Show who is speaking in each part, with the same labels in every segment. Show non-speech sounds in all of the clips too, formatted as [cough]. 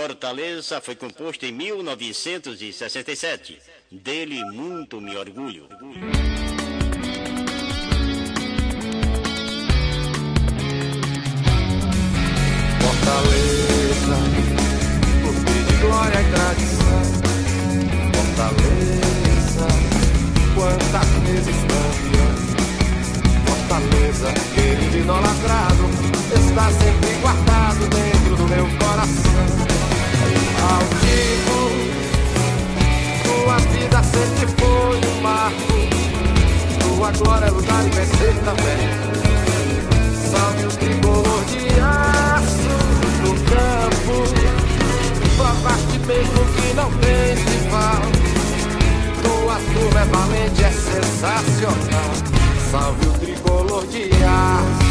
Speaker 1: Fortaleza foi composto em 1967. Dele muito me orgulho.
Speaker 2: Fortaleza, clube de glória e tradição. Fortaleza, quantas vezes campeão. Fortaleza, querido idolatrado, está sempre guardado dentro do meu coração. Altivo, tua vida sempre foi um marco. Tua glória é lutar e vencer também. Salve o tricolor de aço no campo. Provaste mesmo que não tem rival. Tua turma é valente, é sensacional. Salve o tricolor de aço.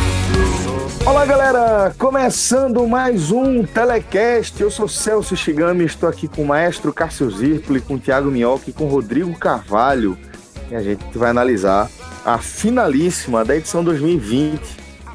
Speaker 3: Olá galera, começando mais um Telecast. Eu sou Celso Shigami, estou aqui com o maestro Cássio Zirpoli, com o Thiago Minhoca e com o Rodrigo Carvalho. E a gente vai analisar a finalíssima da edição 2020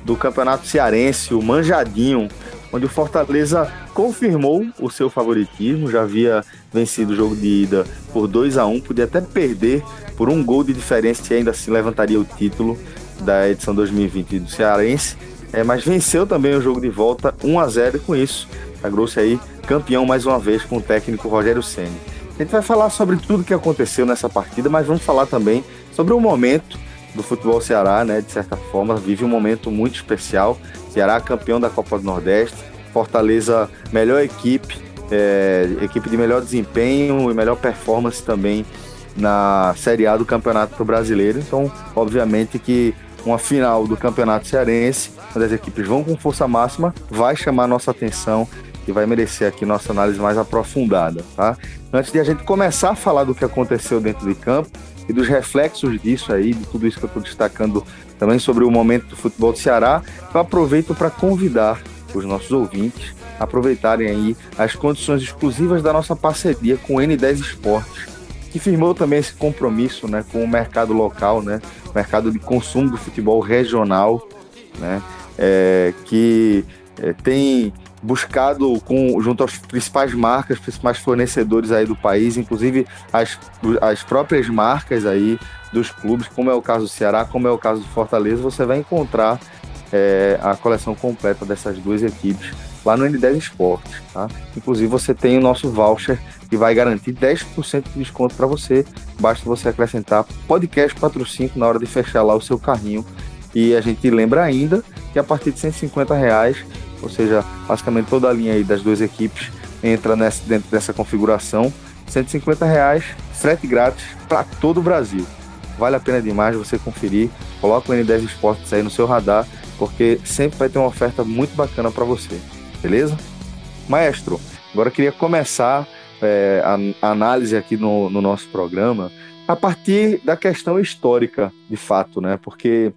Speaker 3: do Campeonato Cearense, o Manjadinho, onde o Fortaleza confirmou o seu favoritismo, já havia vencido o jogo de ida por 2 a 1 podia até perder por um gol de diferença e ainda assim levantaria o título da edição 2020 do Cearense, é, mas venceu também o jogo de volta 1 a 0 e com isso sagrou-se aí campeão mais uma vez com o técnico Rogério Ceni. A gente vai falar sobre tudo que aconteceu nessa partida, mas vamos falar também sobre o momento do futebol Ceará, né? De certa forma, vive um momento muito especial. Ceará campeão da Copa do Nordeste, Fortaleza melhor equipe, é, equipe de melhor desempenho e melhor performance também na Série A do Campeonato Brasileiro. Então, obviamente que uma final do Campeonato Cearense, onde as equipes vão com força máxima, vai chamar nossa atenção e vai merecer aqui nossa análise mais aprofundada, tá? Antes de a gente começar a falar do que aconteceu dentro de campo e dos reflexos disso aí, de tudo isso que eu estou destacando também sobre o momento do futebol do Ceará, eu aproveito para convidar os nossos ouvintes a aproveitarem aí as condições exclusivas da nossa parceria com o N10 Esportes, que firmou também esse compromisso né, com o mercado local, né, mercado de consumo do futebol regional, né, é, que é, tem buscado com, junto às principais marcas, principais fornecedores aí do país, inclusive as, as próprias marcas aí dos clubes, como é o caso do Ceará, como é o caso do Fortaleza, você vai encontrar é, a coleção completa dessas duas equipes lá no N10 Esportes, tá? Inclusive você tem o nosso voucher que vai garantir 10% de desconto para você, basta você acrescentar podcast 45 na hora de fechar lá o seu carrinho e a gente lembra ainda que a partir de 150 reais ou seja, basicamente toda a linha aí das duas equipes entra nessa, dentro dessa configuração. 150 reais, frete grátis para todo o Brasil. Vale a pena demais você conferir. Coloca o N10 Esportes aí no seu radar, porque sempre vai ter uma oferta muito bacana para você. Beleza? Maestro, agora eu queria começar é, a, análise aqui no, no nosso programa a partir da questão histórica, de fato, né? Porque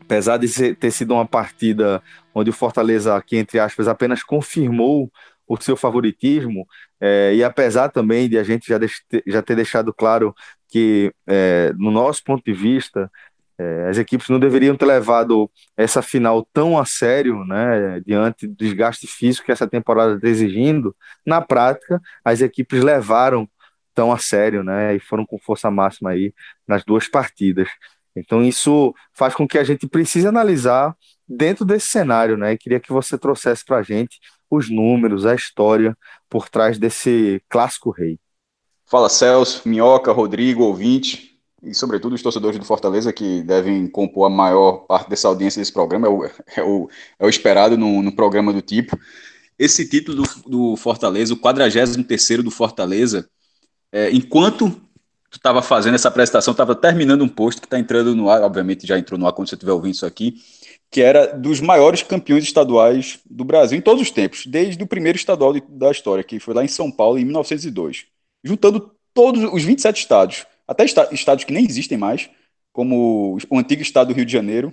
Speaker 3: apesar de ser, ter sido uma partida onde o Fortaleza, aqui entre aspas, apenas confirmou o seu favoritismo, é, e apesar também de a gente já, já ter deixado claro que, é, no nosso ponto de vista, é, as equipes não deveriam ter levado essa final tão a sério, né, diante do desgaste físico que essa temporada está exigindo, na prática, as equipes levaram tão a sério, né, e foram com força máxima aí nas duas partidas. Então isso faz com que a gente precise analisar dentro desse cenário, né? E queria que você trouxesse para a gente os números, a história por trás desse clássico rei.
Speaker 4: Fala Celso, Minhoca, Rodrigo, ouvinte e sobretudo os torcedores do Fortaleza que devem compor a maior parte dessa audiência desse programa, é o, é o, é o esperado no, programa do tipo. Esse título do, do Fortaleza, o 43 do Fortaleza, é, enquanto tu estava fazendo essa apresentação, estava terminando um post que está entrando no ar, obviamente já entrou no ar quando você estiver ouvindo isso aqui, que era dos maiores campeões estaduais do Brasil em todos os tempos, desde o primeiro estadual de, da história, que foi lá em São Paulo em 1902, juntando todos os 27 estados, até estados que nem existem mais, como o antigo estado do Rio de Janeiro,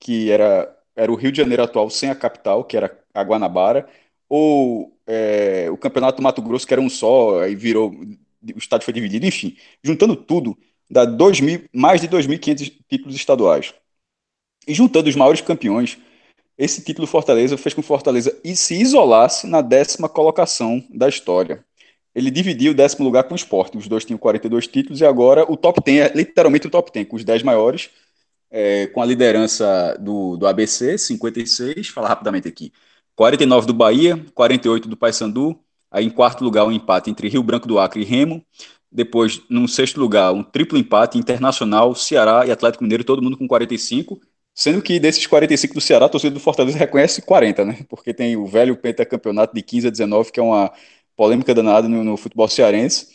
Speaker 4: que era, era o Rio de Janeiro atual sem a capital, que era a Guanabara, ou é, o Campeonato do Mato Grosso, que era um só, aí virou, o estado foi dividido, enfim, juntando tudo, dá 2 mil, mais de 2.500 títulos estaduais. E juntando os maiores campeões, esse título Fortaleza fez com que Fortaleza se isolasse na décima colocação da história. Ele dividiu o décimo lugar com o esporte. Os dois tinham 42 títulos e agora o top 10 é literalmente o top 10, com os 10 maiores, é, com a liderança do, do ABC, 56. Fala rapidamente aqui. 49 do Bahia, 48 do Paysandu. Aí em quarto lugar, um empate entre Rio Branco do Acre e Remo. Depois, no sexto lugar, um triplo empate Internacional, Ceará e Atlético Mineiro, todo mundo com 45. Sendo que desses 45 do Ceará, a torcida do Fortaleza reconhece 40, né? Porque tem o velho pentacampeonato de 15 a 19, que é uma polêmica danada no, no futebol cearense.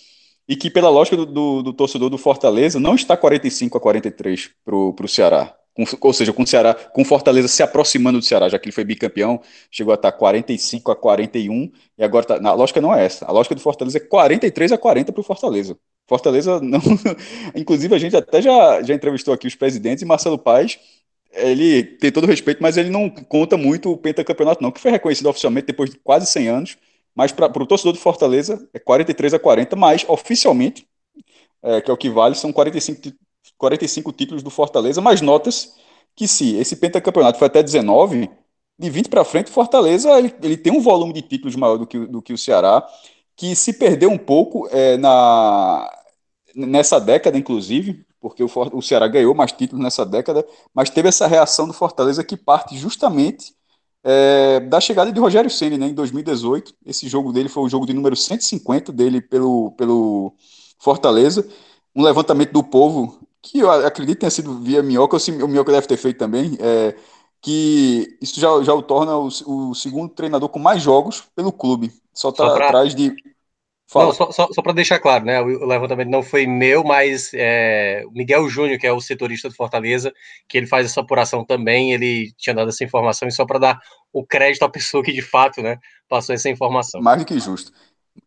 Speaker 4: E que, pela lógica do, do, do, torcedor do Fortaleza, não está 45 a 43 para o Ceará. Com, ou seja, com o Ceará, com Fortaleza se aproximando do Ceará, já que ele foi bicampeão, chegou a estar 45 a 41, e agora tá, a lógica não é essa. A lógica do Fortaleza é 43 a 40 para o Fortaleza. Fortaleza não. [laughs] Inclusive, a gente até já, já entrevistou aqui os presidentes e Marcelo Paes ele tem todo o respeito, mas ele não conta muito o pentacampeonato, não, que foi reconhecido oficialmente depois de quase 100 anos, mas para o torcedor do Fortaleza é 43 a 40, mas oficialmente, é, que é o que vale, são 45, 45 títulos do Fortaleza, mas notas que se esse pentacampeonato foi até 19, de 20 para frente, Fortaleza ele, ele, tem um volume de títulos maior do que, do que o Ceará, que se perdeu um pouco é, na, nessa década, inclusive, porque o, o Ceará ganhou mais títulos nessa década, mas teve essa reação do Fortaleza que parte justamente é, da chegada de Rogério Ceni, né, em 2018. Esse jogo dele foi o jogo de número 150 dele pelo, pelo Fortaleza. Um levantamento do povo, que eu acredito tenha sido via Minhoca, o Minhoca deve ter feito também, é, que isso já, já o torna o, o, segundo treinador com mais jogos pelo clube. Só está atrás de
Speaker 5: Fala. Não, só, só, só para deixar claro, né? O levantamento não foi meu, mas é, o Miguel Júnior, que é o setorista do Fortaleza, que ele faz essa apuração também, ele tinha dado essa informação, e só para dar o crédito à pessoa que de fato né, passou essa informação.
Speaker 4: Mais do que justo.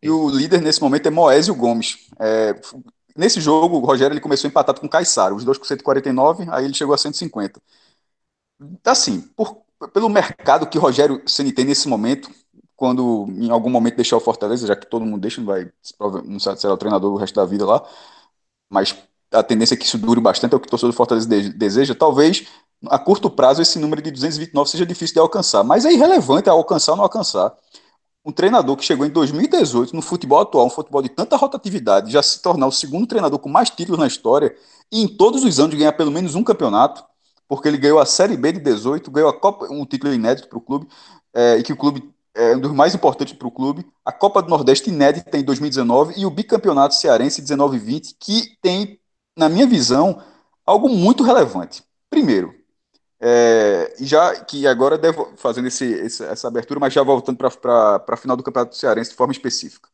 Speaker 4: E o líder nesse momento é Moésio Gomes. É, nesse jogo, o Rogério ele começou empatado com o os dois com 149, aí ele chegou a 150. Assim, por, pelo mercado que o Rogério Ceni tem nesse momento, quando em algum momento deixar o Fortaleza, já que todo mundo deixa, não vai não será o treinador o resto da vida lá, mas a tendência é que isso dure bastante, é o que o torcedor do Fortaleza deseja. Talvez a curto prazo esse número de 229 seja difícil de alcançar, mas é irrelevante alcançar ou não alcançar. Um treinador que chegou em 2018 no futebol atual, um futebol de tanta rotatividade, já se tornar o segundo treinador com mais títulos na história e em todos os anos ganhar pelo menos um campeonato, porque ele ganhou a Série B de 18, ganhou a Copa, um título inédito para o clube, é, e que o clube é um dos mais importantes para o clube, a Copa do Nordeste inédita em 2019 e o bicampeonato cearense 19-20, que tem, na minha visão, algo muito relevante. Primeiro, é, já que agora devo fazendo esse, esse, essa abertura, mas já voltando para a final do Campeonato Cearense de forma específica.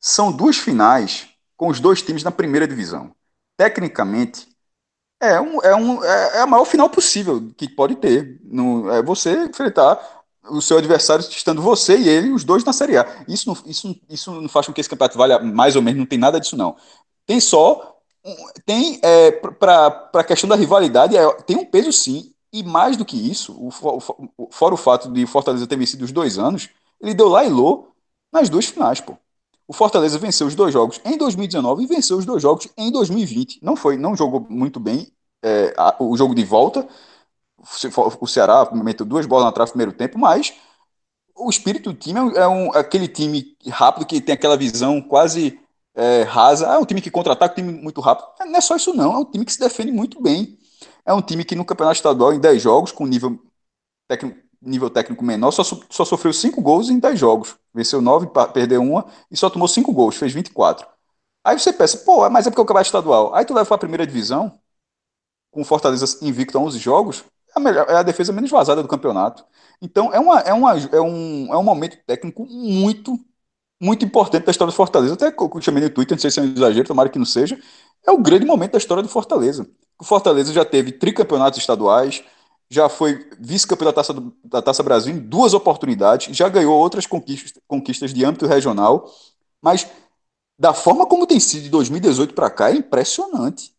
Speaker 4: São duas finais com os dois times na primeira divisão. Tecnicamente, é, um, é, um, é, é a maior final possível que pode ter. No, é você enfrentar o seu adversário estando você e ele, os dois na Série A. Isso não, isso, isso não faz com que esse campeonato valha mais ou menos, não tem nada disso, não. Tem só. Tem, é, para a questão da rivalidade, é, tem um peso sim, e mais do que isso, o, o, fora o fato de Fortaleza ter vencido os dois anos, ele deu lá e lô nas duas finais, pô. O Fortaleza venceu os dois jogos em 2019 e venceu os dois jogos em 2020. Não foi, não jogou muito bem é, a, o jogo de volta, o Ceará meteu duas bolas na trave no primeiro tempo, mas o espírito do time é, um, é aquele time rápido que tem aquela visão quase é, rasa. É um time que contra-ataca, um time muito rápido. Não é só isso, não. É um time que se defende muito bem. É um time que no campeonato estadual, em 10 jogos, com nível técnico, nível técnico menor, só, só sofreu 5 gols em 10 jogos. Venceu 9, perdeu uma e só tomou 5 gols, fez 24. Aí você pensa, pô, mas é porque é o campeonato estadual. Aí tu leva para a primeira divisão, com Fortaleza invicto a 11 jogos, a, melhor, é a defesa menos vazada do campeonato. Então é, uma, é, uma, é, um, é um momento técnico muito, muito importante da história do Fortaleza. Até que eu chamei no Twitter, não sei se é um exagero, tomara que não seja. é o grande momento da história do Fortaleza. O Fortaleza já teve tricampeonatos estaduais, já foi vice-campeão da Taça, da Taça Brasil em duas oportunidades, já ganhou outras conquistas, conquistas de âmbito regional, mas da forma como tem sido de 2018 para cá é impressionante.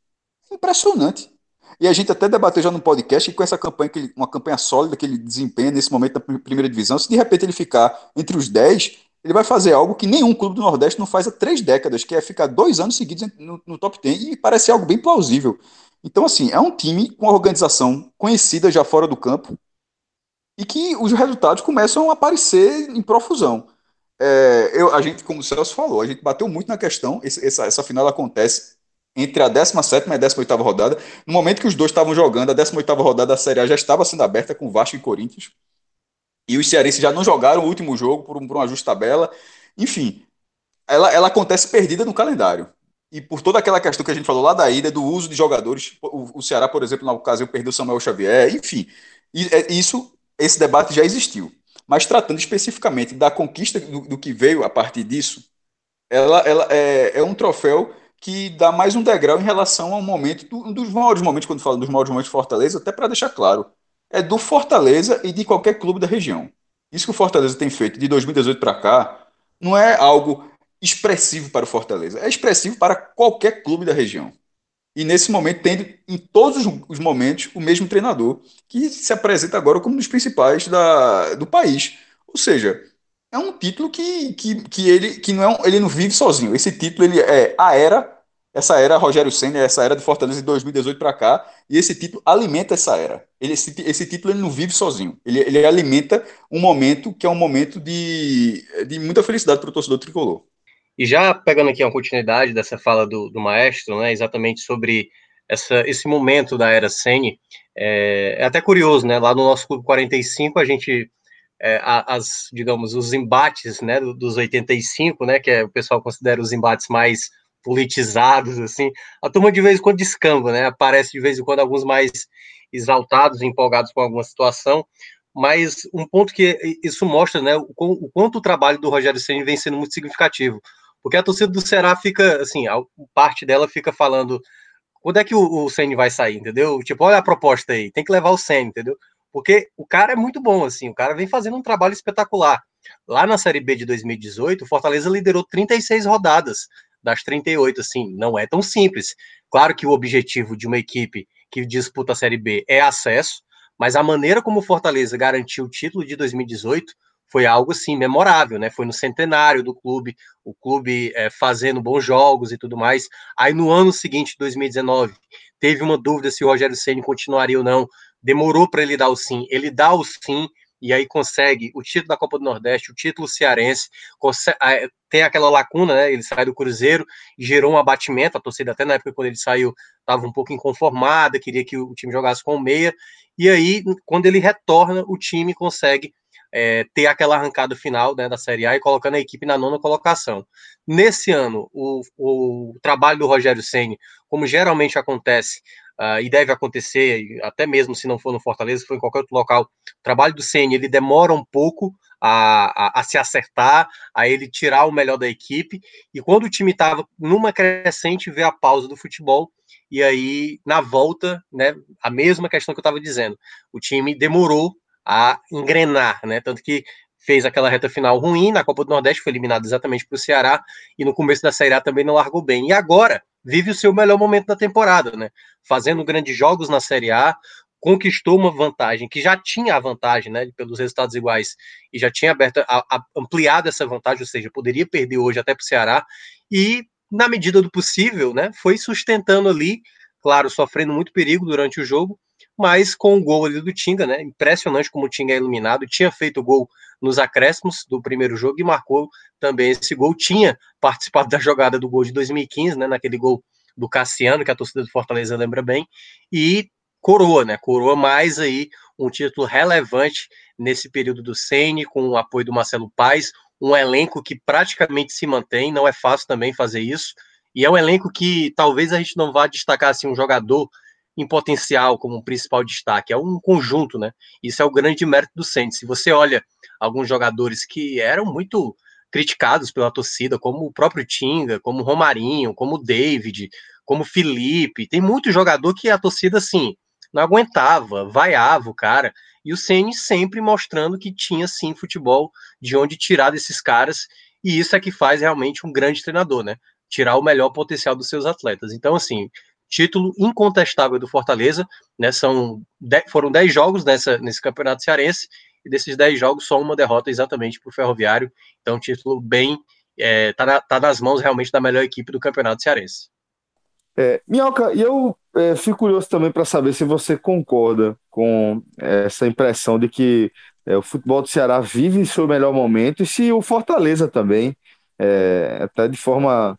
Speaker 4: Impressionante. E a gente até debateu já no podcast que com essa campanha, uma campanha sólida que ele desempenha nesse momento na primeira divisão, se de repente ele ficar entre os 10, ele vai fazer algo que nenhum clube do Nordeste não faz há três décadas, que é ficar dois anos seguidos no, no top 10, e parece algo bem plausível. Então, assim, é um time com uma organização conhecida já fora do campo e que os resultados começam a aparecer em profusão. É, eu, a gente, como o Celso falou, a gente bateu muito na questão, essa, essa final acontece entre a 17 e a 18 rodada. No momento que os dois estavam jogando, a 18 rodada da Série A já estava sendo aberta com Vasco e Corinthians. E os cearenses já não jogaram o último jogo por um, por um ajuste tabela. Enfim, ela, ela acontece perdida no calendário. E por toda aquela questão que a gente falou lá da ida, do uso de jogadores, o, o Ceará, por exemplo, na ocasião perdeu Samuel Xavier, enfim, e, é, isso, esse debate já existiu. Mas tratando especificamente da conquista do, do que veio a partir disso, ela, ela é, é, um troféu que dá mais um degrau em relação ao momento, um dos maiores momentos, quando falo dos maiores momentos de Fortaleza, até para deixar claro, é do Fortaleza e de qualquer clube da região. Isso que o Fortaleza tem feito de 2018 para cá não é algo expressivo para o Fortaleza, é expressivo para qualquer clube da região. E nesse momento, tendo em todos os momentos o mesmo treinador, que se apresenta agora como um dos principais da, do país. Ou seja, é um título que, que, que ele que não é um, ele não vive sozinho. Esse título ele é a era, essa era Rogério Senna, essa era de Fortaleza de 2018 para cá, e esse título alimenta essa era. Ele, esse, esse título ele não vive sozinho. Ele, ele alimenta um momento que é um momento de, de muita felicidade para o torcedor tricolor.
Speaker 5: E já pegando aqui uma continuidade dessa fala do, do maestro, né, exatamente sobre essa, esse momento da era Sene, é, é, até curioso, né? Lá no nosso Clube 45, a gente, é, as, digamos, os embates né, dos 85, né, que é, o pessoal considera os embates mais politizados, assim, a turma de vez em quando descamba, né? Aparece de vez em quando alguns mais exaltados, empolgados com alguma situação, mas um ponto que isso mostra, né, o, o quanto o trabalho do Rogério Ceni vem sendo muito significativo. Porque a torcida do Ceará fica, assim, a parte dela fica falando quando é que o, o Senna vai sair, entendeu? Tipo, olha a proposta aí, tem que levar o Senna, entendeu? Porque o cara é muito bom, assim, o cara vem fazendo um trabalho espetacular. Lá na Série B de 2018, o Fortaleza liderou 36 rodadas das 38, assim, não é tão simples. Claro que o objetivo de uma equipe que disputa a Série B é acesso, mas a maneira como o Fortaleza garantiu o título de 2018 foi algo assim memorável, né? Foi no centenário do clube, o clube é, fazendo bons jogos e tudo mais. Aí no ano seguinte, 2019, teve uma dúvida se o Rogério Ceni continuaria ou não. Demorou para ele dar o sim. Ele dá o sim e aí consegue o título da Copa do Nordeste, o título cearense, tem aquela lacuna, né? Ele sai do Cruzeiro gerou um abatimento. A torcida, até na época quando ele saiu, estava um pouco inconformada, queria que o time jogasse com o meia. E aí, quando ele retorna, o time consegue é, ter aquela arrancada final né, da Série A e colocando a equipe na nona colocação. Nesse ano, o, o trabalho do Rogério Senni, como geralmente acontece uh, e deve acontecer, até mesmo se não for no Fortaleza, for em qualquer outro local, o trabalho do Senni ele demora um pouco a, a, a, se acertar, a ele tirar o melhor da equipe, e quando o time estava numa crescente, vê a pausa do futebol, e aí, na volta, né, a mesma questão que eu estava dizendo, o time demorou a engrenar, né? Tanto que fez aquela reta final ruim na Copa do Nordeste, foi eliminado exatamente para o Ceará, e no começo da Série A também não largou bem. E agora vive o seu melhor momento da temporada, né? Fazendo grandes jogos na Série A, conquistou uma vantagem que já tinha a vantagem, né, pelos resultados iguais, e já tinha aberto, a, a, ampliado essa vantagem, ou seja, poderia perder hoje até para o Ceará, e na medida do possível, né, foi sustentando ali, claro, sofrendo muito perigo durante o jogo, mas com o gol ali do Tinga, né? Impressionante como o Tinga é iluminado. Tinha feito gol nos acréscimos do primeiro jogo e marcou também esse gol. Tinha participado [laughs] da jogada do gol de 2015, né? Naquele gol do Cassiano, que a torcida do Fortaleza lembra bem, e coroa, né? Coroa mais aí um título relevante nesse período do Sene, com o apoio do Marcelo Paes, um elenco que praticamente se mantém, não é fácil também fazer isso. E é um elenco que talvez a gente não vá destacar assim um jogador em potencial como um principal destaque, é um conjunto, né? Isso é o grande mérito do Santos. Se você olha alguns jogadores que eram muito criticados pela torcida, como o próprio Tinga, como o Romarinho, como o David, como Felipe, tem muito jogador que a torcida, assim, não aguentava, vaiava o cara, e o Ceni sempre mostrando que tinha, sim, futebol de onde tirar desses caras, e isso é que faz realmente um grande treinador, né? Tirar o melhor potencial dos seus atletas. Então, assim, título incontestável do Fortaleza, né? São foram 10 jogos nessa, nesse campeonato cearense, e desses 10 jogos, só uma derrota exatamente para o Ferroviário. Então, título bem. É, tá, na, tá nas mãos realmente da melhor equipe do campeonato cearense.
Speaker 3: É, Minhoca, e eu é, fico curioso também para saber se você concorda com essa impressão de que é, o futebol do Ceará vive seu melhor momento e se o Fortaleza também, é, até de forma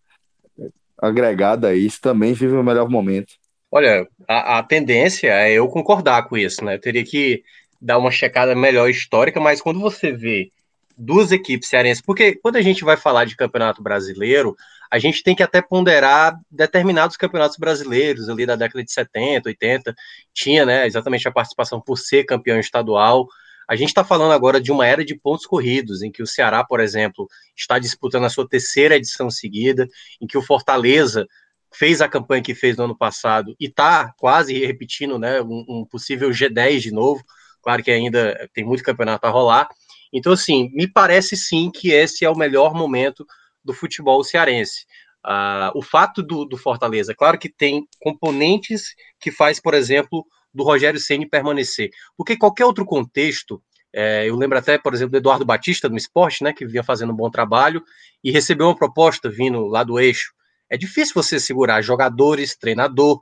Speaker 3: agregada a isso, também vive o melhor momento.
Speaker 5: Olha, a, a, tendência é eu concordar com isso, né? Eu teria que dar uma checada melhor histórica, mas quando você vê duas equipes cearenses, porque quando a gente vai falar de campeonato brasileiro, a gente tem que até ponderar determinados campeonatos brasileiros ali da década de 70, 80, tinha, né, exatamente a participação por ser campeão estadual. A gente está falando agora de uma era de pontos corridos, em que o Ceará, por exemplo, está disputando a sua terceira edição seguida, em que o Fortaleza fez a campanha que fez no ano passado e está quase repetindo né, um, um, possível G10 de novo. Claro que ainda tem muito campeonato a rolar. Então, assim, me parece sim que esse é o melhor momento do futebol cearense. Uh, o fato do, do, Fortaleza, claro que tem componentes que faz, por exemplo, do Rogério Ceni permanecer, porque qualquer outro contexto, é, eu lembro até, por exemplo, do Eduardo Batista no esporte, né, que vinha fazendo um bom trabalho e recebeu uma proposta vindo lá do eixo. É difícil você segurar jogadores, treinador,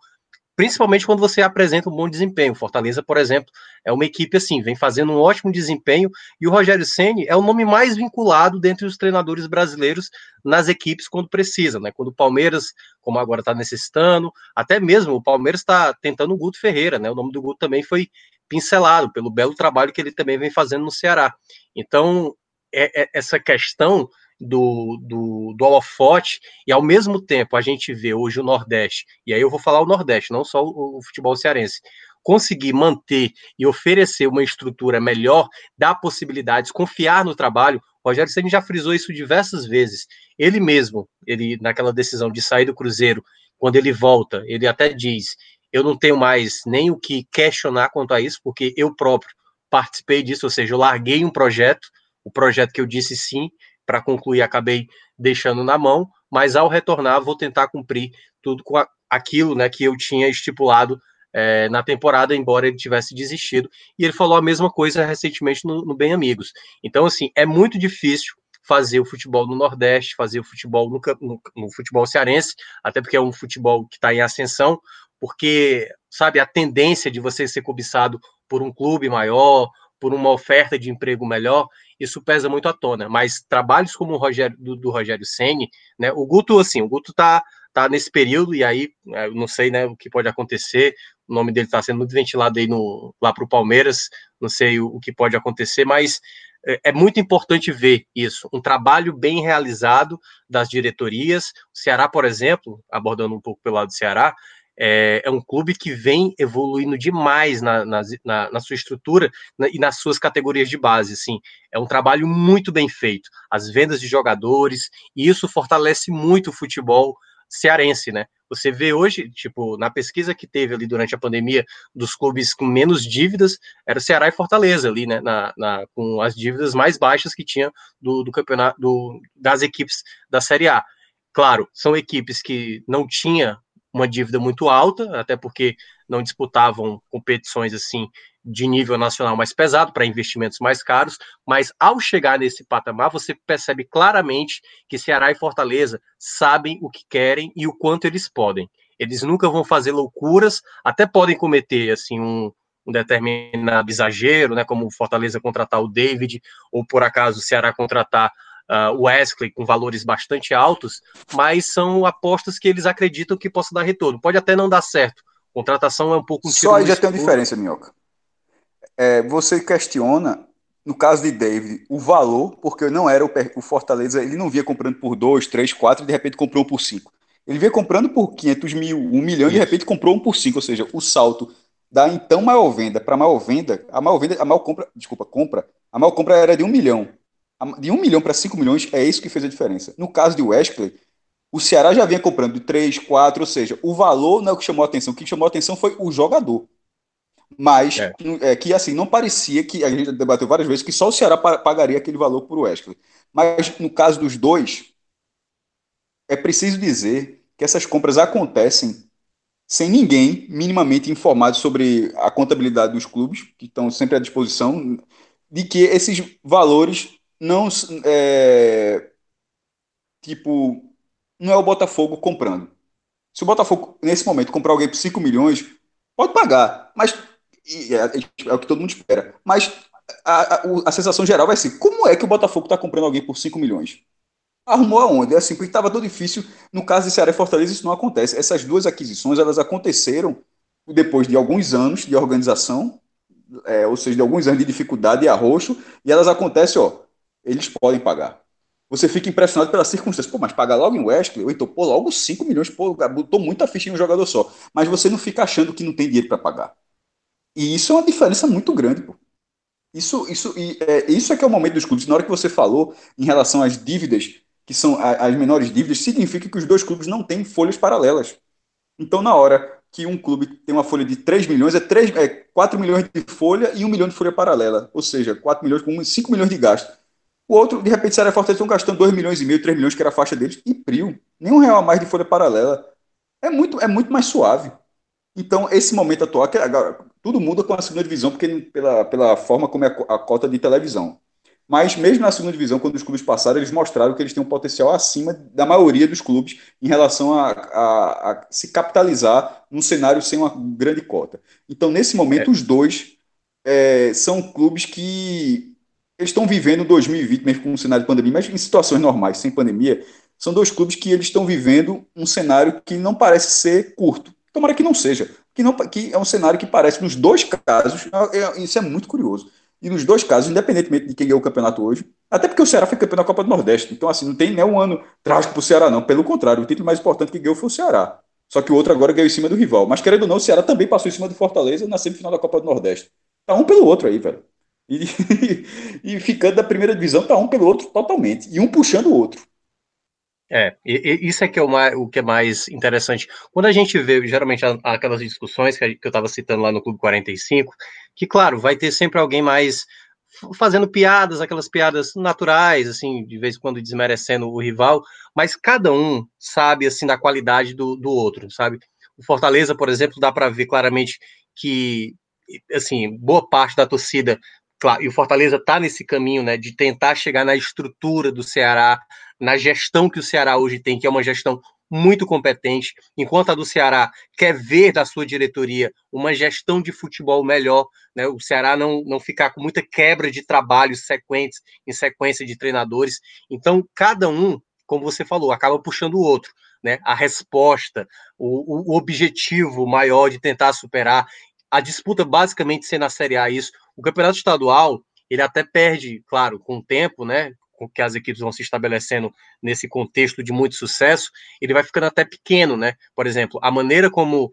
Speaker 5: principalmente quando você apresenta um bom desempenho. Fortaleza, por exemplo, é uma equipe assim, vem fazendo um ótimo desempenho e o Rogério Ceni é o nome mais vinculado dentre os treinadores brasileiros nas equipes quando precisa, né? Quando o Palmeiras, como agora está necessitando, até mesmo o Palmeiras está tentando o Guto Ferreira, né? O nome do Guto também foi pincelado pelo belo trabalho que ele também vem fazendo no Ceará. Então, é, é essa questão do, do, do holofote, e ao mesmo tempo a gente vê hoje o Nordeste, e aí eu vou falar o Nordeste, não só o, o futebol cearense, conseguir manter e oferecer uma estrutura melhor, dar possibilidades, confiar no trabalho. O Rogério Ceni já frisou isso diversas vezes. Ele mesmo, ele naquela decisão de sair do Cruzeiro, quando ele volta, ele até diz: "Eu não tenho mais nem o que questionar quanto a isso, porque eu próprio participei disso, ou seja, eu larguei um projeto, o projeto que eu disse sim, para concluir, acabei deixando na mão, mas ao retornar vou tentar cumprir tudo com aquilo né, que eu tinha estipulado é, na temporada, embora ele tivesse desistido. E ele falou a mesma coisa recentemente no, no Bem Amigos. Então, assim, é muito difícil fazer o futebol no Nordeste, fazer o futebol no, no, no futebol cearense, até porque é um futebol que está em ascensão, porque, sabe, a tendência de você ser cobiçado por um clube maior, por uma oferta de emprego melhor, isso pesa muito à tona. Mas trabalhos como o Rogério, do, do Rogério Ceni, né? O Guto, assim, o Guto tá, tá nesse período, e aí é, não sei né, o que pode acontecer. O nome dele está sendo muito ventilado aí no, lá para o Palmeiras, não sei o, o, que pode acontecer, mas é, é muito importante ver isso. Um trabalho bem realizado das diretorias. O Ceará, por exemplo, abordando um pouco pelo lado do Ceará, é, é um clube que vem evoluindo demais na, na, na, sua estrutura na, e nas suas categorias de base. Assim. É um trabalho muito bem feito. As vendas de jogadores, e isso fortalece muito o futebol cearense, né? Você vê hoje, tipo, na pesquisa que teve ali durante a pandemia dos clubes com menos dívidas, era Ceará e Fortaleza ali, né? Na, na com as dívidas mais baixas que tinha do, do campeonato, do, das equipes da Série A. Claro, são equipes que não tinha uma dívida muito alta, até porque não disputavam competições assim de nível nacional mais pesado para investimentos mais caros, mas ao chegar nesse patamar, você percebe claramente que Ceará e Fortaleza sabem o que querem e o quanto eles podem. Eles nunca vão fazer loucuras, até podem cometer assim um, um determinado exagero, né, como Fortaleza contratar o David, ou por acaso o Ceará contratar uh, Wesley com valores bastante altos, mas são apostas que eles acreditam que possa dar retorno. Pode até não dar certo. Contratação é um pouco um
Speaker 4: Só aí já tem uma diferença, Minhoca. É, você questiona, no caso de David, o valor, porque não era o, o Fortaleza, ele não via comprando por 2, 3, 4 e de repente comprou um por 5. Ele vinha comprando por 500 mil, 1 milhão e de repente comprou um por 5, ou seja, o salto da então maior venda para maior venda, a maior venda, a maior compra, desculpa, compra, a maior compra era de 1 milhão de 1 milhão para 5 milhões, é isso que fez a diferença. No caso de Wesley, O Ceará já vinha comprando de 3, 4, ou seja, o valor não é o que chamou a atenção. O que chamou a atenção foi o jogador. Mas é. é. que assim, não parecia que a gente debateu várias vezes que só o Ceará pagaria aquele valor por Wesley. Mas no caso dos dois, é preciso dizer que essas compras acontecem sem ninguém minimamente informado sobre a contabilidade dos clubes, que estão sempre à disposição, de que esses valores não. É, tipo, não é o Botafogo comprando. Se o Botafogo, nesse momento, comprar alguém por 5 milhões, pode pagar, mas é, é, o que todo mundo espera. Mas a, a, a sensação geral vai ser: como é que o Botafogo está comprando alguém por 5 milhões? Arrumou aonde? É assim, porque estava tão difícil. No caso de Ceará e Fortaleza, isso não acontece. Essas duas aquisições elas aconteceram depois de alguns anos de organização, é, ou seja, de alguns anos de dificuldade e arroxo, e elas acontecem, ó, eles podem pagar. Você fica impressionado pelas circunstâncias. Pô, mas pagar logo em Wesley, ou então, pô, logo 5 milhões, pô, botou muita ficha em um jogador só. Mas você não fica achando que não tem dinheiro para pagar. E isso é uma diferença muito grande, pô. Isso, isso, e, é, isso é que é o momento dos clubes. Na hora que você falou em relação às dívidas que são as menores dívidas, significa que os dois clubes não têm folhas paralelas. Então, na hora que um clube tem uma folha de 3 milhões, é, 3, é 4 milhões de folha e 1 milhão de folha paralela. Ou seja, 4 milhões com 5 milhões de gasto. O outro, de repente, Ceará e Fortaleza estão gastando 2 milhões e meio, 3 milhões, que era a faixa deles, e prio. Nem um real a mais de folha paralela. É muito, é muito mais suave. Então, esse momento atual, agora, tudo muda com a segunda divisão, porque pela, pela forma como é a cota de televisão. Mas mesmo na segunda divisão, quando os clubes passaram, eles mostraram que eles têm um potencial acima da maioria dos clubes em relação a, a, a se capitalizar num cenário sem uma grande cota. Então, nesse momento, é. os dois é, são clubes que eles estão vivendo 2020, mesmo com um cenário de pandemia, mas em situações normais, sem pandemia, são dois clubes que eles estão vivendo um cenário que não parece ser curto. Tomara que não seja. Que, não, que é um cenário que parece, nos dois casos, é, é, isso é muito curioso e nos dois casos, independentemente de quem ganhou o campeonato hoje, até porque o Ceará foi campeão da Copa do Nordeste. Então, assim, não tem nem um ano trágico para o Ceará, não. Pelo contrário, o título mais importante que ganhou foi o Ceará. Só que o outro agora ganhou em cima do rival. Mas, querendo ou não, o Ceará também passou em cima do Fortaleza na semifinal da Copa do Nordeste. Tá um pelo outro aí, velho. E, [laughs] e ficando da primeira divisão, tá um pelo outro totalmente. E um puxando o outro.
Speaker 5: É, isso é que é o, mais, o que é mais interessante. Quando a gente vê, geralmente, aquelas discussões que eu estava citando lá no Clube 45, que, claro, vai ter sempre alguém mais fazendo piadas, aquelas piadas naturais, assim, de vez em quando desmerecendo o rival, mas cada um sabe, assim, da qualidade do, do outro, sabe? O Fortaleza, por exemplo, dá para ver claramente que, assim, boa parte da torcida, claro, e o Fortaleza está nesse caminho, né, de tentar chegar na estrutura do Ceará, na gestão que o Ceará hoje tem, que é uma gestão muito competente, enquanto a do Ceará quer ver da sua diretoria uma gestão de futebol melhor, né? o Ceará não, não ficar com muita quebra de trabalhos sequentes, em sequência de treinadores. Então, cada um, como você falou, acaba puxando o outro. Né? A resposta, o, o objetivo maior de tentar superar. A disputa basicamente ser na Série A isso. O campeonato estadual, ele até perde, claro, com o tempo, né? que as equipes vão se estabelecendo nesse contexto de muito sucesso, ele vai ficando até pequeno, né? Por exemplo, a maneira como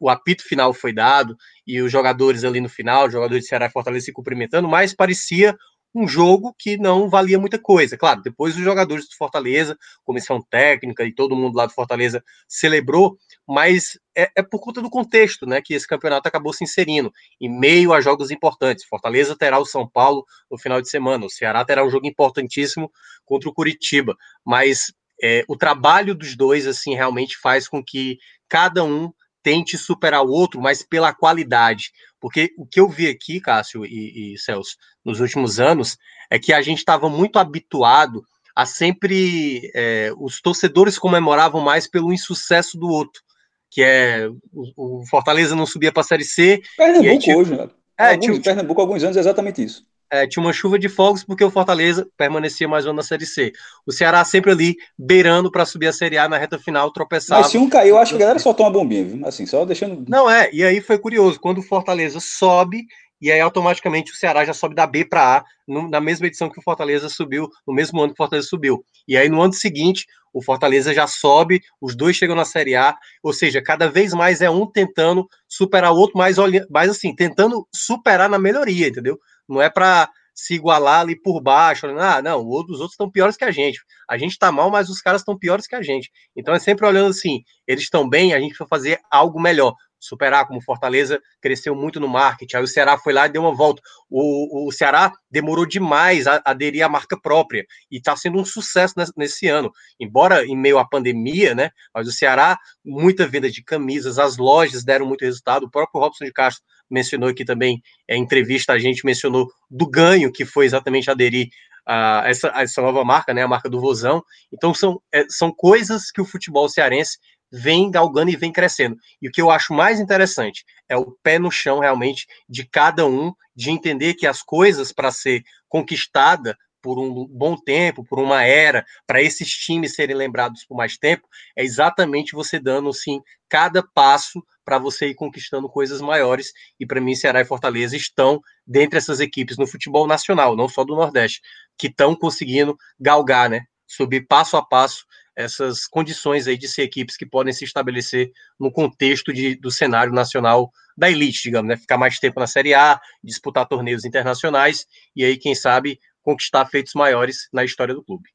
Speaker 5: o apito final foi dado e os jogadores ali no final, os jogadores de Ceará e Fortaleza se cumprimentando, mais parecia um jogo que não valia muita coisa. Claro, depois os jogadores do Fortaleza, comissão técnica e todo mundo lá do Fortaleza celebrou, mas é, é, por conta do contexto, né, que esse campeonato acabou se inserindo em meio a jogos importantes. Fortaleza terá o São Paulo no final de semana, o Ceará terá um jogo importantíssimo contra o Curitiba, mas é, o trabalho dos dois assim realmente faz com que cada um tente superar o outro, mas pela qualidade. Porque o que eu vi aqui, Cássio e, e Celso, nos últimos anos, é que a gente estava muito habituado a sempre. É, os torcedores comemoravam mais pelo insucesso do outro. Que é o, o Fortaleza não subia para a Série C.
Speaker 4: Pernambuco aí, hoje, né? É, alguns, tinha, Pernambuco, alguns anos, é exatamente isso
Speaker 5: é, tinha uma chuva de fogos porque o Fortaleza permanecia mais um na Série C. O Ceará sempre ali beirando para subir a Série A na reta final, tropeçava.
Speaker 4: Mas se um caiu, eu acho que a galera soltou uma bombinha, viu? assim, só deixando.
Speaker 5: Não é, e aí foi curioso, quando o Fortaleza sobe, e aí automaticamente o Ceará já sobe da B para A, na mesma edição que o Fortaleza subiu, no mesmo ano que o Fortaleza subiu. E aí no ano seguinte, o Fortaleza já sobe, os dois chegam na Série A, ou seja, cada vez mais é um tentando superar o outro, mais, mais assim, tentando superar na melhoria, entendeu? Não é para se igualar ali por baixo, ah, não, os outros estão piores que a gente. A gente está mal, mas os caras estão piores que a gente. Então é sempre olhando assim, eles estão bem, a gente vai fazer algo melhor superar, como Fortaleza cresceu muito no marketing. Aí o Ceará foi lá e deu uma volta. O, o Ceará demorou demais a, aderir à marca própria e está sendo um sucesso nesse, nesse, ano. Embora em meio à pandemia, né? Mas o Ceará, muita venda de camisas, as lojas deram muito resultado. O próprio Robson de Castro mencionou aqui também, é, em entrevista, a gente mencionou do ganho que foi exatamente aderir a essa, a essa nova marca, né? A marca do Vozão. Então são, é, são coisas que o futebol cearense vem galgando e vem crescendo. E o que eu acho mais interessante é o pé no chão realmente de cada um, de entender que as coisas para ser conquistada por um bom tempo, por uma era, para esses times serem lembrados por mais tempo, é exatamente você dando sim cada passo para você ir conquistando coisas maiores. E para mim, Ceará e Fortaleza estão dentre essas equipes no futebol nacional, não só do Nordeste, que estão conseguindo galgar, né? Subir passo a passo essas condições aí de ser equipes que podem se estabelecer no contexto de, do cenário nacional da elite, digamos, né? Ficar mais tempo na Série A, disputar torneios internacionais e aí, quem sabe, conquistar feitos maiores na história do clube.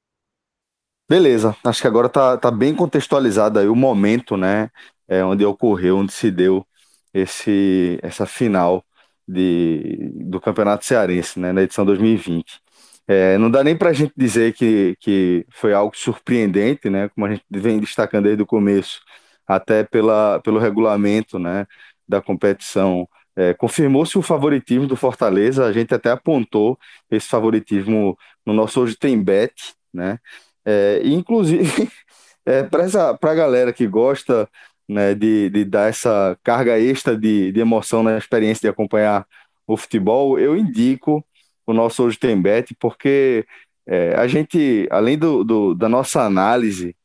Speaker 3: Beleza, acho que agora tá, tá bem contextualizado aí o momento, né? É, onde ocorreu, onde se deu esse, essa final de, do Campeonato Cearense, né? Na edição 2020. É, não dá nem para a gente dizer que, que foi algo surpreendente, né? Como a gente vem destacando desde o começo, até pela, pelo regulamento né, da competição. É, Confirmou-se o favoritismo do Fortaleza, a gente até apontou esse favoritismo no nosso Hoje Tem Bet, né? É, inclusive, [laughs] é, para a galera que gosta né, de, de dar essa carga extra de, de emoção na experiência de acompanhar o futebol, eu indico o nosso Hoje Tem Bet, porque é, a gente, além do, do, da nossa análise,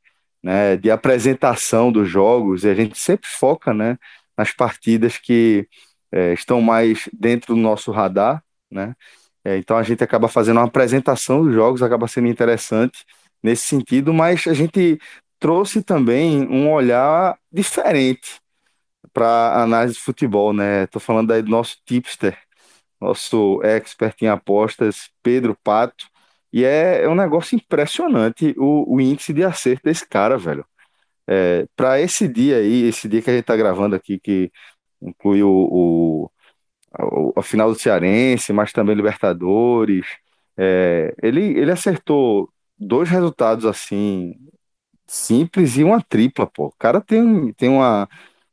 Speaker 3: né, de apresentação dos jogos, a gente sempre foca né, nas partidas que é, estão mais dentro do nosso radar, né? É, então a gente acaba fazendo uma apresentação dos jogos, acaba sendo interessante nesse sentido, mas a gente trouxe também um olhar diferente para análise de futebol, né? Estou falando aí do nosso tipster, nosso expert em apostas, Pedro Pato. E é, é um negócio impressionante o, o, índice de acerto desse cara, velho. É, para esse dia aí, esse dia que a gente tá gravando aqui, que inclui o, o a, final do Cearense, mas também Libertadores, é, ele, ele acertou dois resultados assim, simples e uma tripla, pô. O cara tem, tem uma,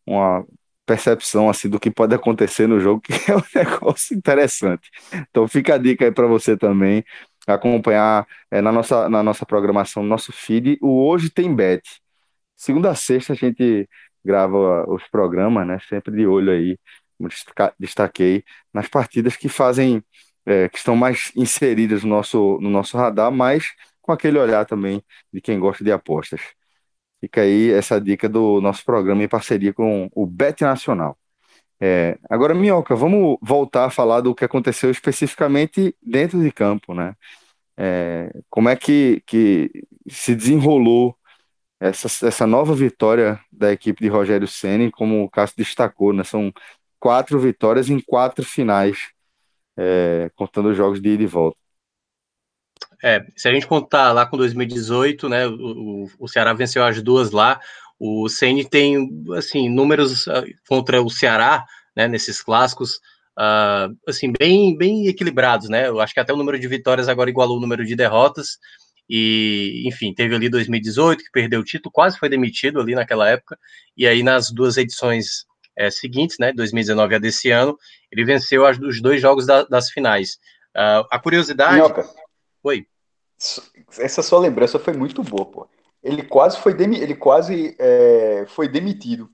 Speaker 3: uma percepção assim do que pode acontecer no jogo, [laughs] que é um negócio interessante. Então fica a dica aí para você também acompanhar é, na, nossa, na nossa programação, no nosso feed, o Hoje Tem Bet. Segunda a sexta a gente grava os programas, né? Sempre de olho aí, como destaquei, nas partidas que fazem, é, que estão mais inseridas no nosso, no nosso radar, mas com aquele olhar também de quem gosta de apostas. Fica aí essa dica do nosso programa em parceria com o Bet Nacional. É, agora, Minhoca, vamos voltar a falar do que aconteceu especificamente dentro de campo, né? É, como é que, que se desenrolou essa, essa nova vitória da equipe de Rogério Senna, como o Cássio destacou, né? São quatro vitórias em quatro finais, é, contando os jogos de ida e volta.
Speaker 5: É, se a gente contar lá com 2018, né, o, o Ceará venceu as duas lá. O CN tem, assim, números uh, contra o Ceará, né, nesses clássicos, uh, assim, bem, bem equilibrados, né? Eu acho que até o número de vitórias agora igualou o número de derrotas. E, enfim, teve ali 2018 que perdeu o título, quase foi demitido ali naquela época. E aí nas duas edições é, seguintes, né, 2019 e a desse ano, ele venceu as, os dois jogos da, das finais. Uh, a curiosidade.
Speaker 4: Minhoca.
Speaker 5: Oi.
Speaker 4: Essa sua lembrança foi muito boa, pô. Ele quase foi, demi... ele quase, é... foi demitido.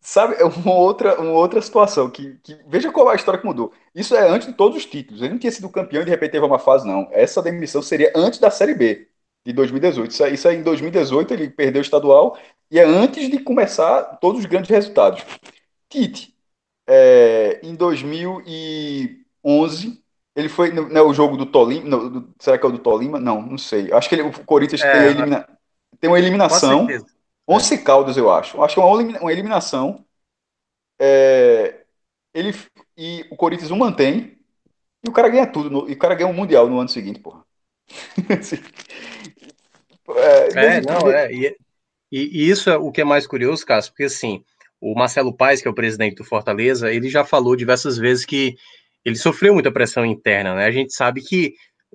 Speaker 4: Sabe, é uma outra, uma outra situação que, que, Veja qual é a história que mudou. Isso é antes de todos os títulos. Ele não tinha sido campeão e de repente teve uma fase, não. Essa demissão seria antes da Série B de 2018. Isso, isso aí em 2018 ele perdeu o estadual e é antes de começar todos os grandes resultados. Tite, é, em 2011, ele foi no, no é jogo do Tolima. No, do, será que é o do Tolima? Não, não sei. Acho que ele, o Corinthians é, tem, elimina, tem uma eliminação. Onze Caldas, eu acho. Acho que é uma, uma eliminação. É, ele, e o Corinthians o mantém. E o cara ganha tudo, no, e o cara ganha um Mundial no ano seguinte, porra. [laughs]
Speaker 5: é, é não, é. E, e, isso é o que é mais curioso, Cássio, porque assim, o Marcelo Paes, que é o presidente do Fortaleza, ele já falou diversas vezes que ele sofreu muita pressão interna, né? A gente sabe que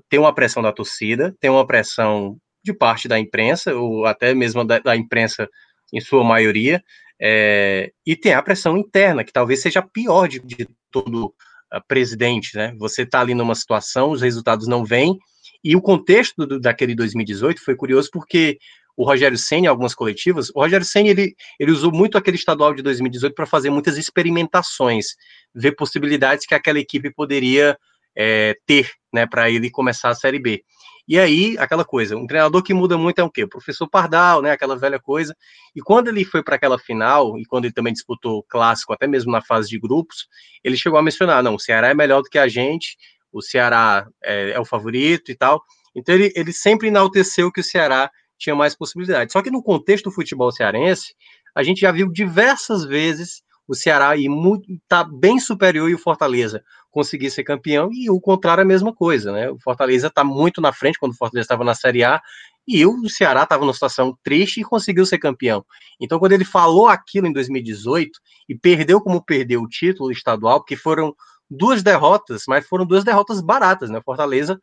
Speaker 5: tem uma pressão da torcida, tem uma pressão de parte da imprensa, ou até mesmo da, da imprensa em sua maioria, é, e tem a pressão interna, que talvez seja a pior de, de todo uh, presidente, né? Você está ali numa situação, os resultados não vêm, e o contexto do, daquele 2018 foi curioso porque o Rogério Senna, em algumas coletivas, o Rogério Senna, ele, ele usou muito aquele estadual de 2018 para fazer muitas experimentações, ver possibilidades que aquela equipe poderia é, ter, né, para ele começar a Série B. E aí, aquela coisa, um treinador que muda muito é o quê? O professor Pardal, né, aquela velha coisa. E quando ele foi para aquela final, e quando ele também disputou clássico, até mesmo na fase de grupos, ele chegou a mencionar, não, o Ceará é melhor do que a gente, o Ceará é, é o favorito e tal. Então ele, ele sempre enalteceu que o Ceará tinha mais possibilidades. Só que no contexto do futebol cearense, a gente já viu diversas vezes o Ceará ir muito, tá bem superior e o Fortaleza conseguir ser campeão, e o contrário é a mesma coisa, né? O Fortaleza está muito na frente quando o Fortaleza estava na Série A, e o Ceará estava numa situação triste e conseguiu ser campeão. Então, quando ele falou aquilo em 2018 e perdeu como perdeu o título estadual, porque foram duas derrotas, mas foram duas derrotas baratas, né? Fortaleza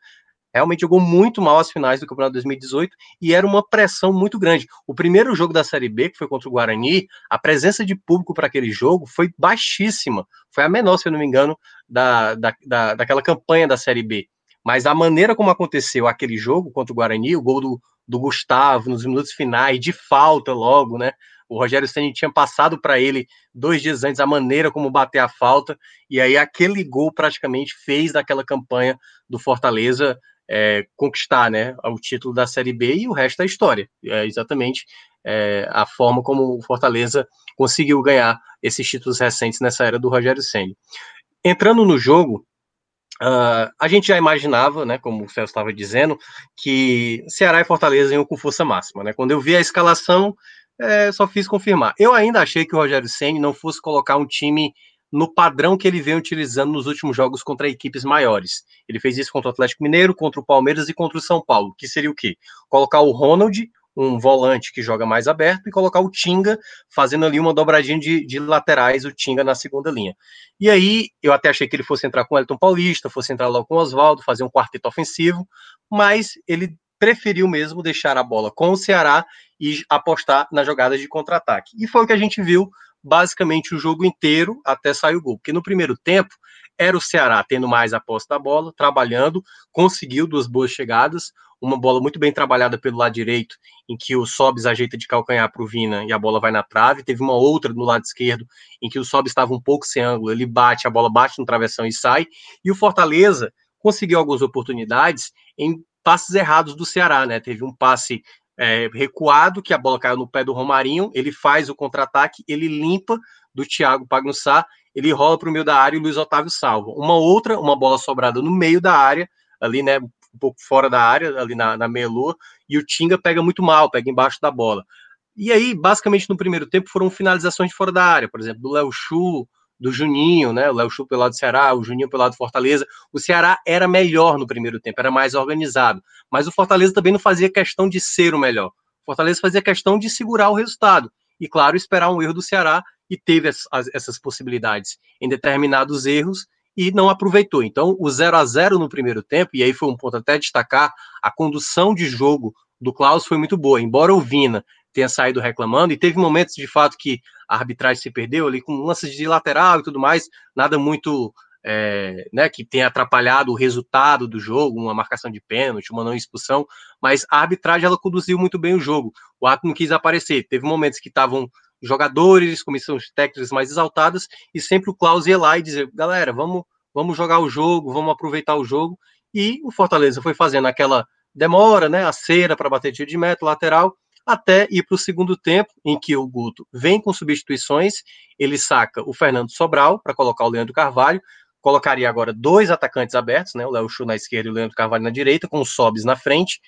Speaker 5: realmente jogou muito mal as finais do Campeonato 2018 e era uma pressão muito grande. O primeiro jogo da Série B, que foi contra o Guarani, a presença de público para aquele jogo foi baixíssima. Foi a menor, se eu não me engano, da, da, da, daquela campanha da Série B. Mas a maneira como aconteceu aquele jogo contra o Guarani, o gol do, do Gustavo nos minutos finais, de falta logo, né? O Rogério Ceni tinha passado para ele dois dias antes a maneira como bater a falta, e aí aquele gol praticamente fez daquela campanha do Fortaleza é, conquistar né, o título da Série B e o resto é história. É exatamente é, a forma como o Fortaleza conseguiu ganhar esses títulos recentes nessa era do Rogério Senni. Entrando no jogo, uh, a gente já imaginava, né, como o Celso estava dizendo, que Ceará e Fortaleza iam com força máxima. Né? Quando eu vi a escalação, é, só fiz confirmar. Eu ainda achei que o Rogério Senni não fosse colocar um time no padrão que ele vem utilizando nos últimos jogos contra equipes maiores. Ele fez isso contra o Atlético Mineiro, contra o Palmeiras e contra o São Paulo, que seria o quê? Colocar o Ronald, um volante que joga mais aberto, e colocar o Tinga fazendo ali uma dobradinha de, de laterais, o Tinga na segunda linha. E aí, eu até achei que ele fosse entrar com o Elton Paulista, fosse entrar logo com o Oswaldo, fazer um quarteto ofensivo, mas ele preferiu mesmo deixar a bola com o Ceará e apostar nas jogadas de contra-ataque. E foi o que a gente viu basicamente o jogo inteiro até sair o gol. Porque no primeiro tempo era o Ceará tendo mais a posse da bola, trabalhando, conseguiu duas boas chegadas, uma bola muito bem trabalhada pelo lado direito, em que o Sobis ajeita de calcanhar para o Vina e a bola vai na trave. Teve uma outra no lado esquerdo, em que o Sobis estava um pouco sem ângulo, ele bate, a bola bate no travessão e sai. E o Fortaleza conseguiu algumas oportunidades em passes errados do Ceará, né? Teve um passe é, recuado, que a bola caiu no pé do Romarinho, ele faz o contra-ataque, ele limpa do Thiago Pagnussá, ele rola para o meio da área e o Luiz Otávio salva. Uma outra, uma bola sobrada no meio da área, ali, né, um pouco fora da área, ali na, na meia-lua, e o Tinga pega muito mal, pega embaixo da bola. E aí, basicamente, no primeiro tempo, foram finalizações de fora da área, por exemplo, do Léo Chu, do Juninho, né? O Léo Chu pelo lado do Ceará, o Juninho pelo lado do Fortaleza. O Ceará era melhor no primeiro tempo, era mais organizado. Mas o Fortaleza também não fazia questão de ser o melhor. O Fortaleza fazia questão de segurar o resultado. E, claro, esperar um erro do Ceará e teve as, as, essas possibilidades em determinados erros e não aproveitou. Então, o 0 a 0 no primeiro tempo, e aí foi um ponto até destacar, a condução de jogo do Klaus foi muito boa. Embora o Vina tenha saído reclamando, e teve momentos de fato que a arbitragem se perdeu ali com lances de lateral e tudo mais, nada muito é, né, que tenha atrapalhado o resultado do jogo, uma marcação de pênalti, uma não expulsão, mas a arbitragem ela conduziu muito bem o jogo. O ato não quis aparecer. Teve momentos que estavam jogadores, comissões técnicas mais exaltadas, e sempre o Klaus ia lá e dizer: galera, vamos, vamos jogar o jogo, vamos aproveitar o jogo. E o Fortaleza foi fazendo aquela demora, né, a cera para bater tiro de meta lateral, até ir para o segundo tempo, em que o Guto vem com substituições, ele saca o Fernando Sobral para colocar o Leandro Carvalho, colocaria agora dois atacantes abertos, né, o Léo Chu na esquerda e o Leandro Carvalho na direita, com o Sobis na frente,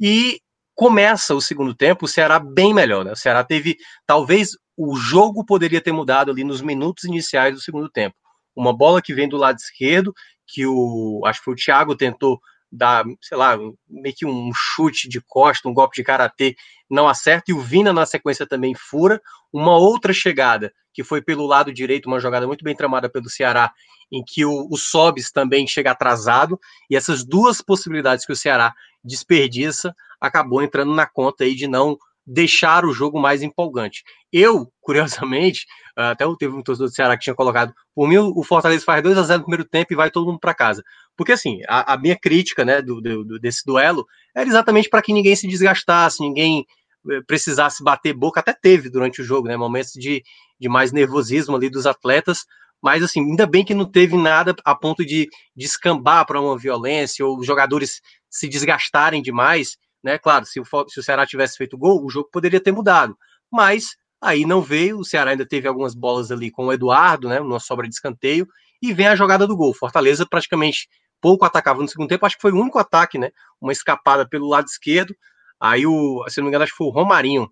Speaker 5: e começa o segundo tempo, o Ceará bem melhor, né? O Ceará teve, talvez, o jogo poderia ter mudado ali nos minutos iniciais do segundo tempo. Uma bola que vem do lado esquerdo, que o acho que foi o Thiago tentou dar, sei lá, meio que um chute de costa, um golpe de karatê, não acerta, e o Vina na sequência também fura. Uma outra chegada, que foi pelo lado direito, uma jogada muito bem tramada pelo Ceará, em que o, o Sobis também chega atrasado, e essas duas possibilidades que o Ceará desperdiça, acabou entrando na conta aí de não deixar o jogo mais empolgante. Eu, [laughs] curiosamente, até teve um torcedor do Ceará que tinha colocado, por mim o Fortaleza faz 2 a 0 no primeiro tempo e vai todo mundo para casa. Porque assim, a, a, minha crítica, né, do, do desse duelo era exatamente para que ninguém se desgastasse, ninguém eh, precisasse bater boca, até teve durante o jogo, né, momentos de, de mais nervosismo ali dos atletas, mas assim, ainda bem que não teve nada a ponto de descambar para uma violência ou jogadores se desgastarem demais, né? Claro, se o, se o Ceará tivesse feito gol, o jogo poderia ter mudado, mas aí não veio. O Ceará ainda teve algumas bolas ali com o Eduardo, né? Numa sobra de escanteio, e vem a jogada do gol. Fortaleza praticamente pouco atacava no segundo tempo, acho que foi o único ataque, né? Uma escapada pelo lado esquerdo. Aí o, se não me engano, acho que foi o Romarinho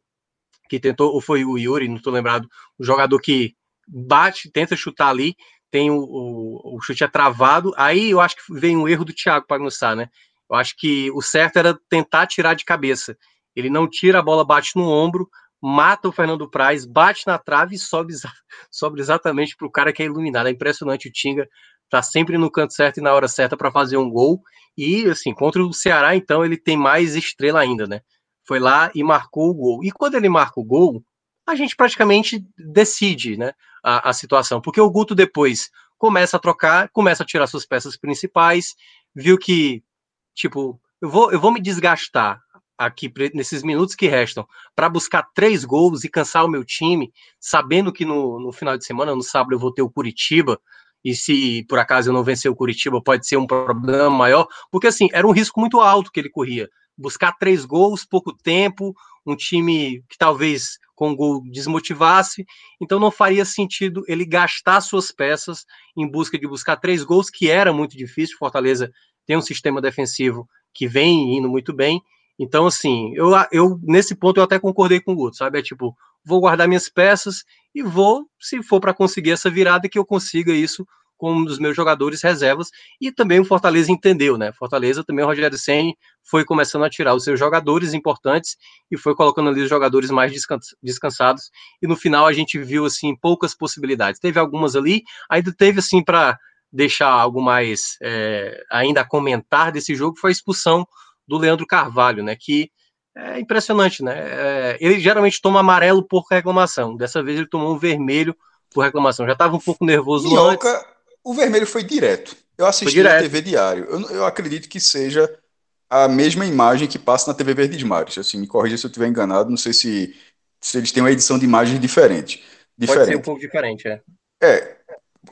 Speaker 5: que tentou, ou foi o Yuri, não estou lembrado, o jogador que bate, tenta chutar ali, tem o, o, o, chute é travado. Aí eu acho que vem um erro do Thiago Pagnussá, né? Eu acho que o certo era tentar tirar de cabeça. Ele não tira a bola, bate no ombro, mata o Fernando Praz, bate na trave e sobe, [laughs] exatamente para o cara que é iluminado. É impressionante o Tinga tá sempre no canto certo e na hora certa para fazer um gol. E assim, contra o Ceará, então, ele tem mais estrela ainda, né? Foi lá e marcou o gol. E quando ele marca o gol, a gente praticamente decide, né, a, a situação, porque o Guto depois começa a trocar, começa a tirar suas peças principais, viu que tipo, eu vou, eu vou me desgastar aqui nesses minutos que restam para buscar três gols e cansar o meu time, sabendo que no, no final de semana, no sábado, eu vou ter o Curitiba. E se por acaso eu não vencer o Curitiba, pode ser um problema maior, porque assim, era um risco muito alto que ele corria. Buscar três gols, pouco tempo, um time que talvez com um gol desmotivasse, então não faria sentido ele gastar suas peças em busca de buscar três gols, que era muito difícil. Fortaleza tem um sistema defensivo que vem indo muito bem. Então, assim, eu, eu nesse ponto eu até concordei com o Guto, sabe? É tipo, vou guardar minhas peças e vou, se for para conseguir essa virada, que eu consiga isso com um dos meus jogadores reservas. E também o Fortaleza entendeu, né? Fortaleza também, o Rogério Senni foi começando a tirar os seus jogadores importantes e foi colocando ali os jogadores mais descansados. E no final a gente viu, assim, poucas possibilidades. Teve algumas ali, ainda teve, assim, para deixar algo mais é, ainda a comentar desse jogo foi a expulsão do Leandro Carvalho, né? Que é impressionante, né? É, ele geralmente toma amarelo por reclamação. Dessa vez ele tomou um vermelho por reclamação. Já estava um pouco nervoso
Speaker 4: Minhoca, antes. O vermelho foi direto. Eu assisti direto. na TV Diário. Eu, eu, acredito que seja a mesma imagem que passa na TV Verdes Mares. Assim, me corrija se eu estiver enganado. Não sei se, se eles têm uma edição de imagens diferente.
Speaker 5: diferente. Pode ser um pouco diferente, é.
Speaker 4: É,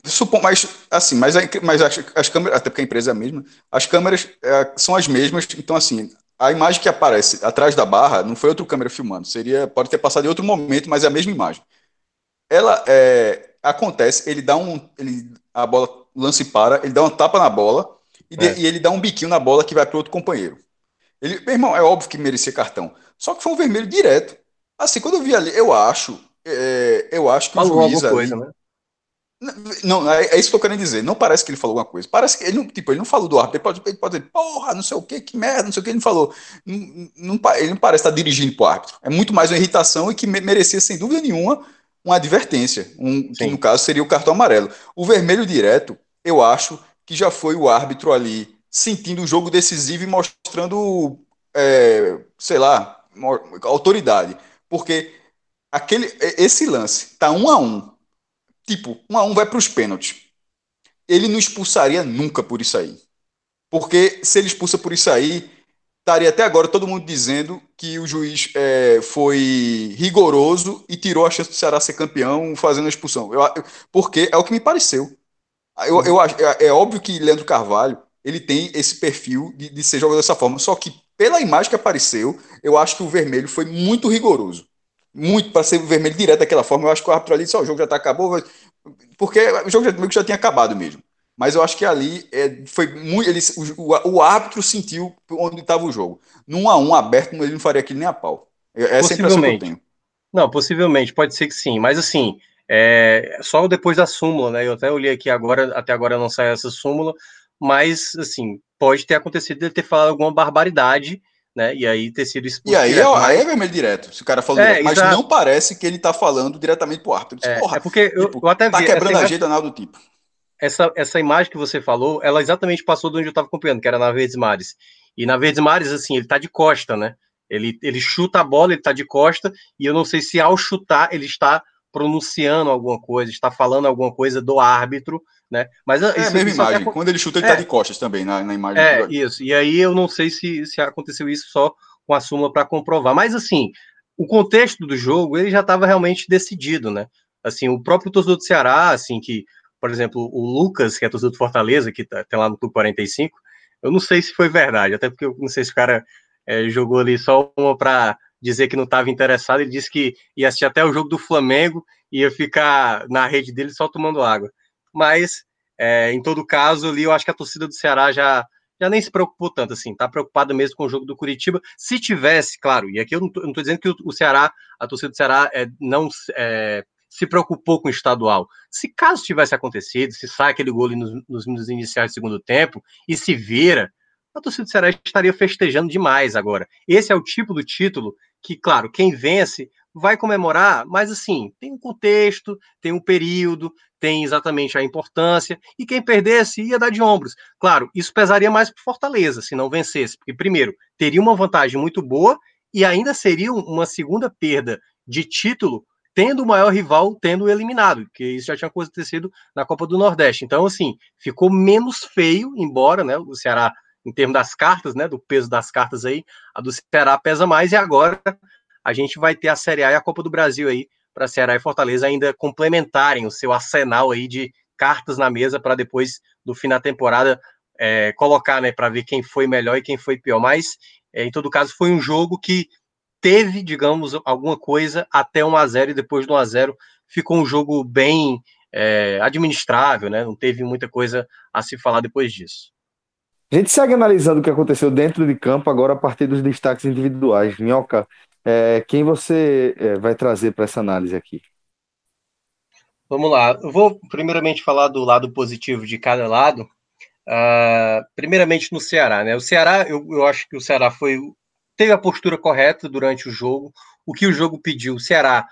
Speaker 4: Supom, mas assim, mas, mas as, as, câmeras, até porque a empresa é a mesma, as câmeras é, são as mesmas, então assim, a imagem que aparece atrás da barra não foi outra câmera filmando, seria, pode ter passado em outro momento, mas é a mesma imagem. Ela é, acontece, ele dá um, ele, a bola lança e para, ele dá uma tapa na bola e, de, é. e ele dá um biquinho na bola que vai para outro companheiro. Ele, meu irmão, é óbvio que merecia cartão, só que foi um vermelho direto. Assim, quando eu vi ali, eu acho, é, eu acho que
Speaker 5: Falou o juiz ali, coisa, né?
Speaker 4: Não, é, é, isso que eu quero dizer. Não parece que ele falou alguma coisa. Parece que ele não, tipo, ele não falou do árbitro. Ele pode, ele pode dizer, porra, não sei o que, que merda, não sei o que ele falou. Não, não, ele não parece estar dirigindo para o árbitro. É muito mais uma irritação e que merecia, sem dúvida nenhuma, uma advertência. Um, que no caso seria o cartão amarelo. O vermelho direto, eu acho que já foi o árbitro ali sentindo o jogo decisivo e mostrando, é, sei lá, autoridade. Porque aquele, esse lance tá um a um tipo, um a um vai para os pênaltis. Ele não expulsaria nunca por isso aí. Porque se ele expulsa por isso aí, estaria até agora todo mundo dizendo que o juiz é, foi rigoroso e tirou a chance do Ceará ser campeão fazendo a expulsão. Eu, porque é o que me pareceu. Eu, eu, é, é óbvio que Leandro Carvalho ele tem esse perfil de, de ser jogador dessa forma. Só que pela imagem que apareceu, eu acho que o vermelho foi muito rigoroso muito para ser vermelho direto daquela forma. Eu acho que o árbitro ali disse: oh, o jogo já tá, acabou, porque o jogo já, já tinha acabado mesmo. Mas eu acho que ali é, foi muito. Ele, o, o árbitro sentiu onde estava o jogo. Num a um aberto, ele não faria aquilo nem a pau.
Speaker 5: Essa é a impressão que eu tenho. Não, possivelmente, pode ser que sim. Mas assim, É, só depois da súmula, né? Eu até olhei aqui agora, até agora não saiu essa súmula, mas assim, pode ter acontecido de ele ter falado alguma barbaridade, né? E aí ter sido
Speaker 4: expulso. E aí, direto, é, aí é vermelho direto. Se o cara falou é, direto, mas exato. não parece que ele tá falando diretamente pro árbitro.
Speaker 5: É, é, porque eu, tipo, eu até
Speaker 4: tá vi. Quebrando a agenda do tipo.
Speaker 5: Essa, essa imagem que você falou, ela exatamente passou de onde eu estava acompanhando, que era na Verdes Mares. E na Verdes Mares, assim, ele tá de costa, né? Ele, ele chuta a bola, ele tá de costa, e eu não sei se ao chutar ele está pronunciando alguma coisa, está falando alguma coisa do árbitro, né? Mas
Speaker 4: é isso, a mesma imagem. Quando ele chuta, ele tá é, tá de costas também na, na imagem.
Speaker 5: É, isso. E aí eu não sei se, se aconteceu isso só com a súmula para comprovar. Mas assim, o contexto do jogo ele já estava realmente decidido, né? Assim, o próprio torcedor do Ceará, assim, que, por exemplo, o Lucas, que é torcedor do Fortaleza, que tá, tem lá no Clube 45, eu não sei se foi verdade, até porque eu não sei se o cara é, jogou ali só uma para dizer que não estava interessado, ele disse que ia assistir até o jogo do Flamengo e ia ficar na rede dele só tomando água. Mas, é, em todo caso, ali eu acho que a torcida do Ceará já, já nem se preocupou tanto assim, tá preocupada mesmo com o jogo do Curitiba. Se tivesse, claro, e aqui eu não estou dizendo que o, o, Ceará, a torcida do Ceará é, não é, se preocupou com o estadual. Se caso tivesse acontecido, se sai aquele gol nos, nos minutos iniciais do segundo tempo e se vira, a torcida do Ceará estaria festejando demais agora. Esse é o tipo do título que, claro, quem vence vai comemorar, mas assim, tem um contexto, tem um período, tem exatamente a importância, e quem perdesse ia dar de ombros. Claro, isso pesaria mais para Fortaleza se não vencesse, porque, primeiro, teria uma vantagem muito boa e ainda seria uma segunda perda de título, tendo o maior rival tendo eliminado, que isso já tinha acontecido na Copa do Nordeste. Então, assim, ficou menos feio, embora né, o Ceará em termos das cartas, né, do peso das cartas aí, a do Ceará pesa mais, e agora a gente vai ter a Série A e a Copa do Brasil aí, para Ceará e Fortaleza ainda complementarem o seu arsenal aí de cartas na mesa para depois, do fim da temporada, é, colocar, né, para ver quem foi melhor e quem foi pior. Mas, é, em todo caso, foi um jogo que teve, digamos, alguma coisa até 1 a 0 e depois do 1 a 0 ficou um jogo bem é, administrável, né? Não teve muita coisa a se falar depois disso.
Speaker 3: A gente segue analisando o que aconteceu dentro de campo agora a partir dos destaques individuais. Minhoca, é, quem você é, vai trazer para essa análise aqui?
Speaker 5: Vamos lá. Eu vou primeiramente falar do lado positivo de cada lado. Uh, primeiramente no Ceará, né? O Ceará, eu, eu acho que o Ceará foi teve a postura correta durante o jogo. O que o jogo pediu, o Ceará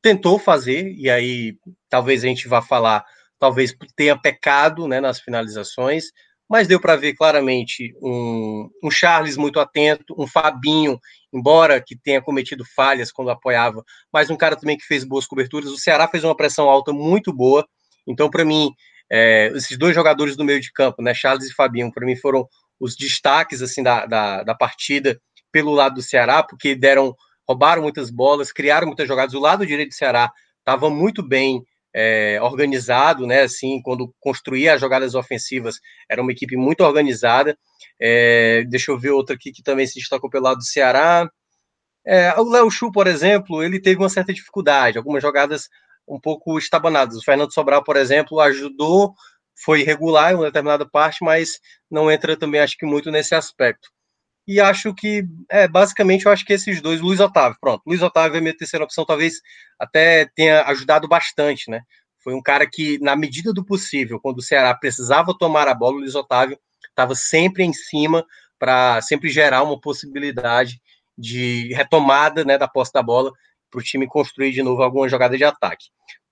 Speaker 5: tentou fazer, e aí talvez a gente vá falar, talvez tenha pecado né, nas finalizações, mas deu para ver claramente um, um, Charles muito atento, um Fabinho, embora que tenha cometido falhas quando apoiava, mas um cara também que fez boas coberturas. O Ceará fez uma pressão alta muito boa, então, para mim, é, esses dois jogadores do meio de campo, né, Charles e Fabinho, para mim foram os destaques assim da, da, da partida pelo lado do Ceará, porque deram roubaram muitas bolas, criaram muitas jogadas. O lado direito do Ceará estava muito bem é, organizado, né? Assim, quando construía as jogadas ofensivas, era uma equipe muito organizada. É, deixa eu ver outra aqui que também se destacou pelo lado do Ceará. É, o Léo Chu, por exemplo, ele teve uma certa dificuldade, algumas jogadas um pouco estabanadas. O Fernando Sobral, por exemplo, ajudou, foi regular em uma determinada parte, mas não entra também, acho que muito nesse aspecto. E acho que, é, basicamente, eu acho que esses dois, Luiz Otávio, pronto, Luiz Otávio é minha terceira opção, talvez até tenha ajudado bastante, né? Foi um cara que, na medida do possível, quando o Ceará precisava tomar a bola, o Luiz Otávio estava sempre em cima para sempre gerar uma possibilidade de retomada né, da posse da bola para o time construir de novo alguma jogada de ataque.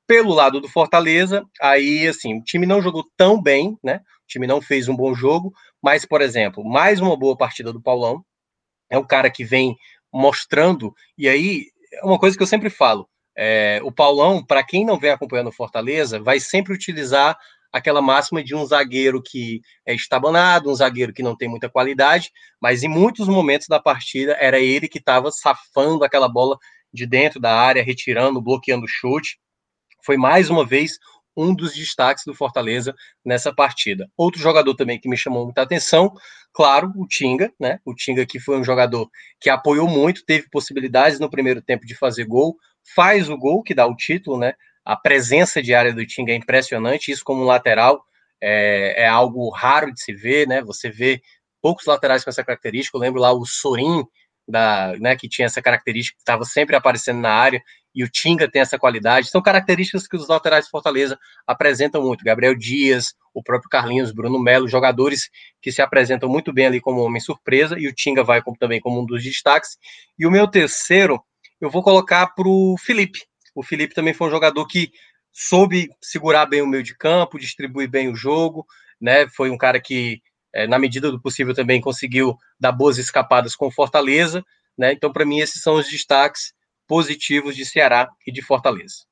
Speaker 5: Pelo lado do Fortaleza, aí assim, o time não jogou tão bem, né? O time não fez um bom jogo, mas, por exemplo, mais uma boa partida do Paulão. É um cara que vem mostrando, e aí é uma coisa que eu sempre falo: é, o Paulão, para quem não vem acompanhando o Fortaleza, vai sempre utilizar aquela máxima de um zagueiro que é estabanado, um zagueiro que não tem muita qualidade, mas em muitos momentos da partida era ele que estava safando aquela bola de dentro da área, retirando, bloqueando o chute. Foi mais uma vez um dos destaques do Fortaleza nessa partida. Outro jogador também que me chamou muita atenção, claro, o Tinga, né? O Tinga que foi um jogador que apoiou muito, teve possibilidades no primeiro tempo de fazer gol, faz o gol que dá o título, né? A presença diária do Tinga é impressionante, isso como lateral é, é algo raro de se ver, né? Você vê poucos laterais com essa característica. Eu lembro lá o Sorin, da, né, que tinha essa característica, que estava sempre aparecendo na área, e o Tinga tem essa qualidade. São características que os laterais de Fortaleza apresentam muito. Gabriel Dias, o próprio Carlinhos, Bruno Melo, jogadores que se apresentam muito bem ali como homem surpresa, e o Tinga vai como, também como um dos destaques. E o meu terceiro, eu vou colocar para o Felipe. O Felipe também foi um jogador que soube segurar bem o meio de campo, distribuir bem o jogo, né? Foi um cara que, é, na medida do possível, também conseguiu dar boas escapadas com Fortaleza, né? Então, para mim, esses são os destaques positivos de Ceará e de Fortaleza.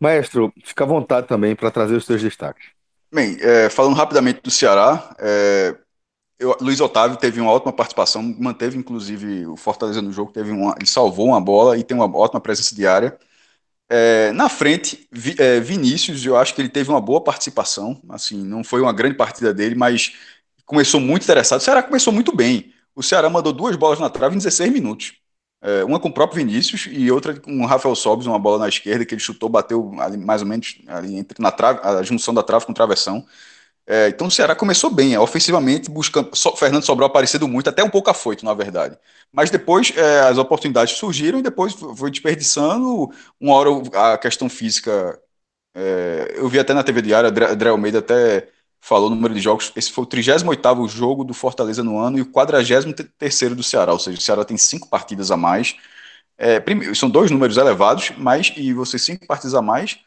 Speaker 3: Maestro, fica à vontade também para trazer os seus destaques.
Speaker 4: Bem, é, falando rapidamente do Ceará, é, eu, Luiz Otávio teve uma ótima participação, manteve inclusive o Fortaleza no jogo, teve uma, ele salvou uma bola e tem uma ótima presença diária. É, na frente, Vi, é, Vinícius, eu acho que ele teve uma boa participação. Assim, não foi uma grande partida dele, mas começou muito interessado. O Ceará começou muito bem. O Ceará mandou duas bolas na trave em 16 minutos. É, uma com o próprio Vinícius e outra com o Rafael Sobis, uma bola na esquerda que ele chutou, bateu ali, mais ou menos ali entre na trave, a junção da trave com travessão. É, então o Ceará começou bem, é, ofensivamente, buscando. So, Fernando Sobral aparecendo muito, até um pouco afoito, na verdade. Mas depois é, as oportunidades surgiram e depois foi desperdiçando. Uma hora a questão física. É, eu vi até na TV Diária, André Almeida até falou o número de jogos. Esse foi o 38 jogo do Fortaleza no ano e o 43 do Ceará, ou seja, o Ceará tem cinco partidas a mais. É, primeiro, são dois números elevados, mas e você cinco partidas a mais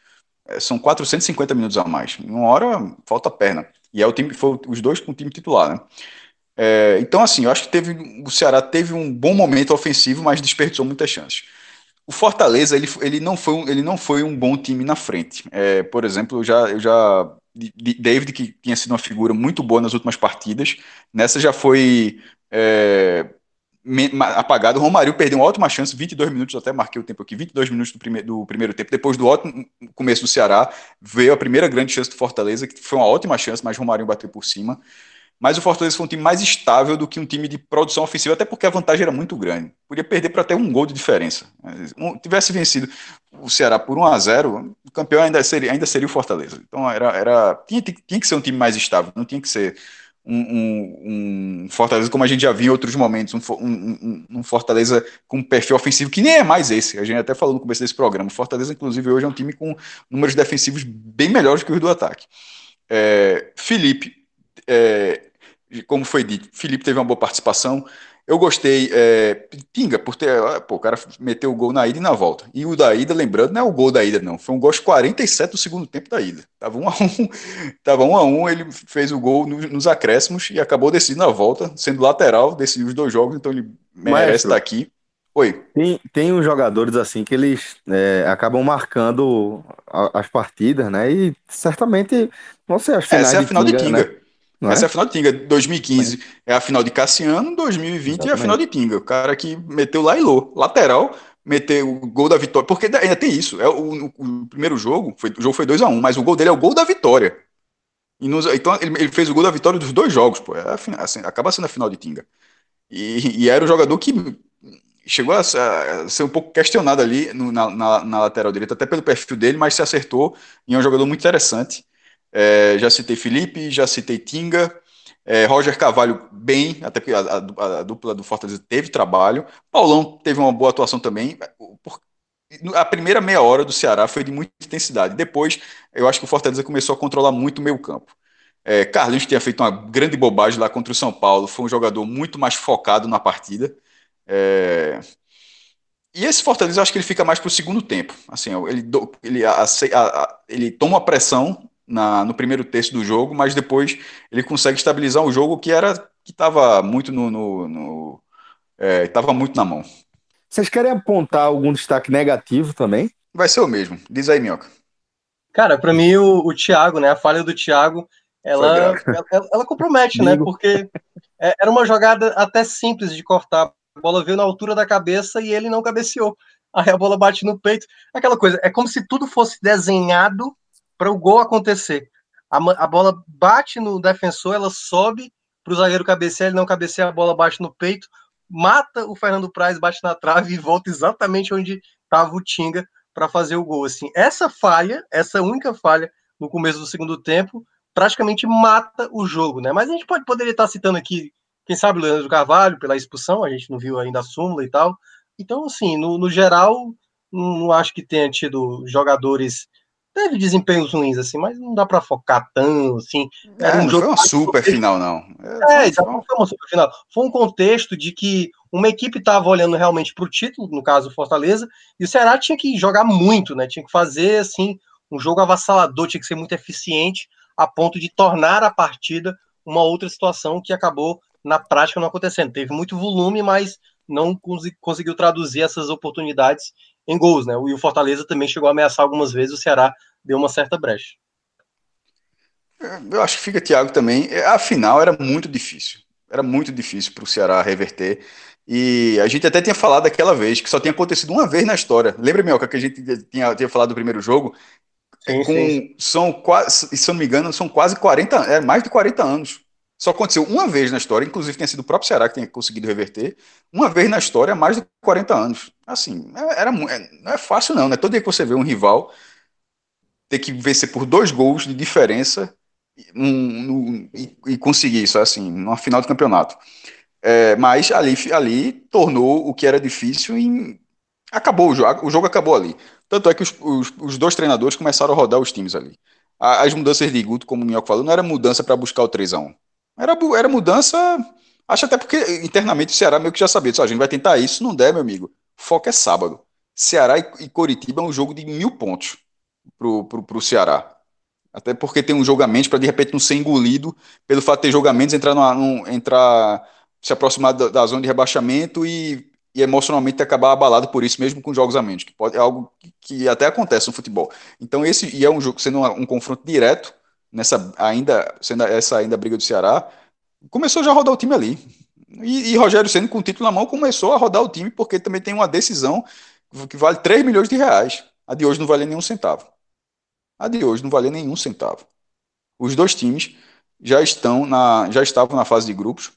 Speaker 4: é, são 450 minutos a mais. Em uma hora falta perna. E é o time, foi os dois com o time titular, né? É, então, assim, eu acho que teve, o Ceará teve um bom momento ofensivo, mas desperdiçou muitas chances. O Fortaleza, ele, ele, não, foi um, ele não foi um bom time na frente. É, por exemplo, eu já, eu já. David, que tinha sido uma figura muito boa nas últimas partidas, nessa já foi é, apagado. O Romário perdeu uma ótima chance, 22 minutos, até marquei o tempo aqui, 22 minutos do, prime do primeiro tempo. Depois do ótimo começo do Ceará, veio a primeira grande chance do Fortaleza, que foi uma ótima chance, mas o Romário bateu por cima. Mas o Fortaleza foi um time mais estável do que um time de produção ofensiva, até porque a vantagem era muito grande. Podia perder para até um gol de diferença. Se tivesse vencido o Ceará por 1 a 0 o campeão ainda seria, ainda seria o Fortaleza. Então era, era tinha, tinha que ser um time mais estável, não tinha que ser um, um, um, Fortaleza como a gente já viu em outros momentos, um, um, Fortaleza com perfil ofensivo que nem é mais esse. A gente até falou no começo desse programa. O Fortaleza, inclusive, hoje é um time com números defensivos bem melhores que os do ataque. É, Felipe, é, como foi dito, Felipe teve uma boa participação. Eu gostei, é, Pinga, por ter. Pô, o cara meteu o gol na ida e na volta. E o da ida, lembrando, não é o gol da ida, não. Foi um gol de 47 do segundo tempo da ida. Tava 1 a 1 [laughs] Tava 1 a 1 ele fez o gol nos, nos acréscimos e acabou decidindo na volta, sendo lateral, decidiu os dois jogos, então ele merece estar aqui. Oi.
Speaker 3: Tem, tem uns jogadores assim que eles é, acabam marcando as partidas, né? E certamente, não sei, as
Speaker 4: finais Essa é a final de Tinga. De Tinga. Né? Não Essa é? é a final de Tinga. 2015 é. é a final de Cassiano, 2020 Exatamente. é a final de Tinga. O cara que meteu lá e lô. Lateral, meteu o gol da vitória. Porque ainda tem isso. É o, o primeiro jogo, foi, o jogo foi 2x1, um, mas o gol dele é o gol da vitória. Nos, então ele, ele, fez o gol da vitória dos dois jogos, pô. É assim, acaba sendo a final de Tinga. E, e, era um jogador que chegou a, a ser um pouco questionado ali no, na, na, na, lateral direita, até pelo perfil dele, mas se acertou e é um jogador muito interessante. É, já citei Felipe, já citei Tinga, é, Roger Carvalho bem, até porque a, a, a, dupla do Fortaleza teve trabalho. Paulão teve uma boa atuação também. A primeira meia hora do Ceará foi de muita intensidade. Depois, eu acho que o Fortaleza começou a controlar muito o meio campo. É, Carlinhos tinha feito uma grande bobagem lá contra o São Paulo. Foi um jogador muito mais focado na partida. É... E esse Fortaleza, eu acho que ele fica mais para o segundo tempo. Assim, ele, ele, ele toma a pressão na, no primeiro terço do jogo, mas depois ele consegue estabilizar um jogo que era que estava muito no, no, no estava é, muito na mão.
Speaker 3: Vocês querem apontar algum destaque negativo também?
Speaker 4: Vai ser o mesmo. Diz aí, Minhoca.
Speaker 5: Cara, para mim o, o Thiago, né, a falha do Thiago, ela, ela, ela, compromete, né? Porque é, era uma jogada até simples de cortar. A bola veio na altura da cabeça e ele não cabeceou. Aí a bola bate no peito. Aquela coisa, é como se tudo fosse desenhado para o gol acontecer. A, a, bola bate no defensor, ela sobe para o zagueiro cabecear, ele não cabeceia, a bola bate no peito, mata o Fernando Praz, bate na trave e volta exatamente onde estava o Tinga para fazer o gol. Assim, essa falha, essa única falha no começo do segundo tempo, praticamente mata o jogo, né? Mas a gente pode poderia estar citando aqui, quem sabe o Leandro Carvalho pela expulsão, a gente não viu ainda a súmula e tal. Então, assim, no, no geral, não acho que tenha tido jogadores teve desempenhos ruins, assim, mas não dá para focar tanto, assim.
Speaker 4: Era é, um não jogo foi uma super final, não.
Speaker 5: É, é foi, não foi uma super final. Foi um contexto de que uma equipe estava olhando realmente para o título, no caso o Fortaleza, e o Ceará tinha que jogar muito, né? Tinha que fazer, assim, um jogo avassalador, tinha que ser muito eficiente, a ponto de tornar a partida uma outra situação que acabou, na prática, não acontecendo. Teve muito volume, mas não conseguiu traduzir essas oportunidades em gols, né? E o Fortaleza também chegou a ameaçar algumas vezes, o Ceará deu uma certa brecha.
Speaker 4: Eu acho que fica, Thiago, também. A final era muito difícil. Era muito difícil para o Ceará reverter. E a gente até tinha falado daquela vez, que só tinha acontecido uma vez na história. Lembra, Mioca, que a gente tinha, tinha falado do primeiro jogo? Sim, com, sim. São quase, se eu não me engano, são quase 40, é mais de 40 anos. Só aconteceu uma vez na história, inclusive tinha sido o próprio Ceará que tinha conseguido reverter, uma vez na história há mais de 40 anos. Assim, é, era, é, não é fácil não, né? Todo dia que você vê um rival ter que vencer por dois gols de diferença um, e, e, conseguir isso, assim, numa final de campeonato. É, mas ali, ali tornou o que era difícil em. Acabou o jogo, o jogo acabou ali. Tanto é que os, os, os dois treinadores começaram a rodar os times ali. As mudanças de Guto, como o Minhoca falou, não era mudança para buscar o 3x1. Era, era mudança. Acho até porque internamente o Ceará meio que já sabia. Só, a gente vai tentar isso, não der, meu amigo. Foco é sábado. Ceará e, Coritiba é um jogo de mil pontos pro, pro Ceará. Até porque tem um jogamento para de repente não ser engolido pelo fato de ter jogamentos, entrar, numa, entrar se aproximar da, da, zona de rebaixamento e, e, emocionalmente acabar abalado por isso, mesmo com jogos a menos, que pode, é algo que, que até acontece no futebol. Então, esse e é um jogo sendo um, um confronto direto nessa ainda sendo essa ainda briga do Ceará, começou já a rodar o time ali. E, e Rogério sendo com o título na mão começou a rodar o time porque também tem uma decisão que vale 3 milhões de reais. A de hoje não vale nenhum centavo. A de hoje não vale nenhum centavo. Os dois times já estão na já estavam na fase de grupos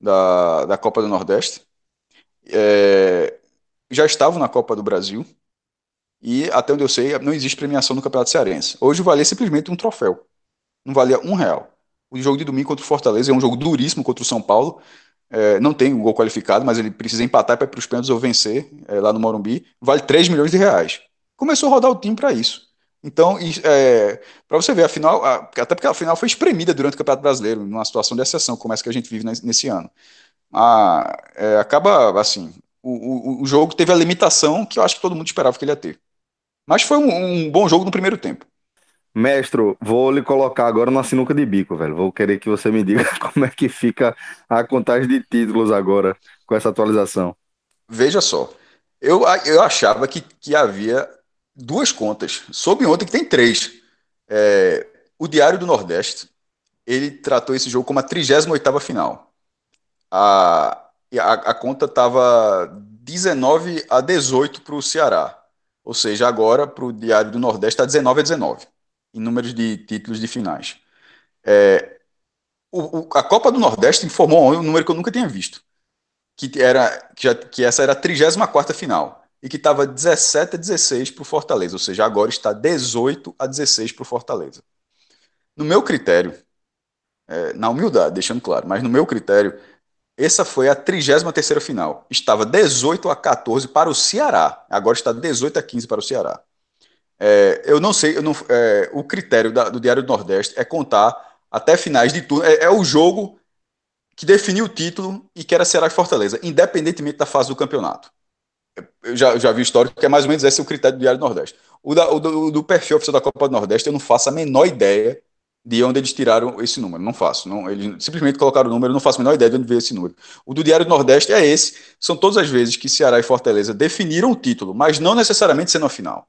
Speaker 4: da, da Copa do Nordeste. É, já estavam na Copa do Brasil. E até onde eu sei, não existe premiação no Campeonato Cearense. Hoje vale simplesmente um troféu não valia um real. O jogo de domingo contra o Fortaleza é um jogo duríssimo contra o São Paulo. É, não tem um gol qualificado, mas ele precisa empatar para ir para os pênaltis ou vencer é, lá no Morumbi. Vale 3 milhões de reais. Começou a rodar o time para isso. Então, é, para você ver, a final, a, até porque a final foi espremida durante o Campeonato Brasileiro, numa situação de exceção, como essa que a gente vive nesse, ano. A, é, acaba assim, o, o, o, jogo teve a limitação que eu acho que todo mundo esperava que ele ia ter. Mas foi um, um bom jogo no primeiro tempo.
Speaker 3: Mestre, vou lhe colocar agora na sinuca de bico, velho. Vou querer que você me diga [laughs] como é que fica a contagem de títulos agora com essa atualização.
Speaker 4: Veja só, eu, eu achava que, que havia duas contas. Soube ontem que tem três. É, o Diário do Nordeste, ele tratou esse jogo como a 38ª final. A, a, a conta estava 19 a 18 para o Ceará. Ou seja, agora para o Diário do Nordeste está 19 a 19 em números de títulos de finais. É, o, o, a Copa do Nordeste informou um número que eu nunca tinha visto, que, era, que, já, que essa era a 34 final, e que estava 17 a 16 para o Fortaleza, ou seja, agora está 18 a 16 para o Fortaleza. No meu critério, é, na humildade, deixando claro, mas no meu critério, essa foi a 33 final. Estava 18 a 14 para o Ceará. Agora está 18 a 15 para o Ceará. É, eu não sei, eu não, é, o critério da, do Diário do Nordeste é contar até finais de turno. É, é, o jogo que definiu o título e que era Ceará e Fortaleza, independentemente da fase do campeonato. Eu já, já vi histórico que é mais ou menos esse o critério do Diário do Nordeste. O, da, o do, do, perfil oficial da Copa do Nordeste, eu não faço a menor ideia de onde eles tiraram esse número. Não faço. Não, eles simplesmente colocaram o número, eu não faço a menor ideia de onde veio esse número. O do Diário do Nordeste é esse. São todas as vezes que Ceará e Fortaleza definiram o título, mas não necessariamente sendo a final.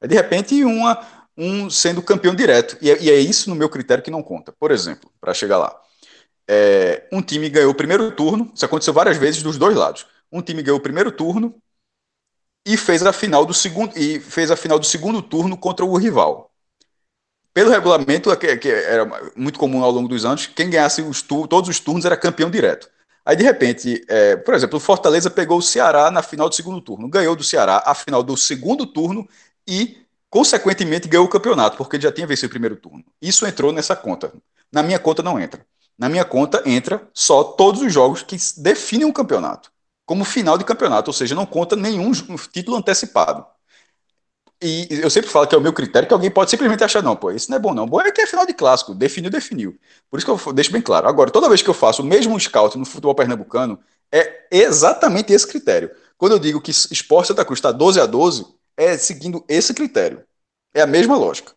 Speaker 4: É de repente uma, um sendo campeão direto. E é, e é isso, no meu critério, que não conta. Por exemplo, para chegar lá. É, um time ganhou o primeiro turno, isso aconteceu várias vezes dos dois lados. Um time ganhou o primeiro turno e fez a final do segundo e fez a final do segundo turno contra o rival. Pelo regulamento, que, que era muito comum ao longo dos anos, quem ganhasse os todos os turnos era campeão direto. Aí, de repente, é, por exemplo, o Fortaleza pegou o Ceará na final do segundo turno, ganhou do Ceará a final do segundo turno e, consequentemente, ganhou o campeonato, porque ele já tinha vencido o primeiro turno. Isso entrou nessa conta. Na minha conta não entra. Na minha conta entra só todos os jogos que definem um campeonato, como final de campeonato, ou seja, não conta nenhum título antecipado. e eu sempre falo que é o meu critério, que alguém pode simplesmente achar, não, pô, isso não é bom, não. Bom é que é final de clássico, definiu, definiu. Por isso que eu deixo bem claro. Agora, toda vez que eu faço o mesmo scout no futebol pernambucano, é exatamente esse critério. Quando eu digo que Esporte Santa Cruz está 12 a 12, é seguindo esse critério. É a mesma lógica.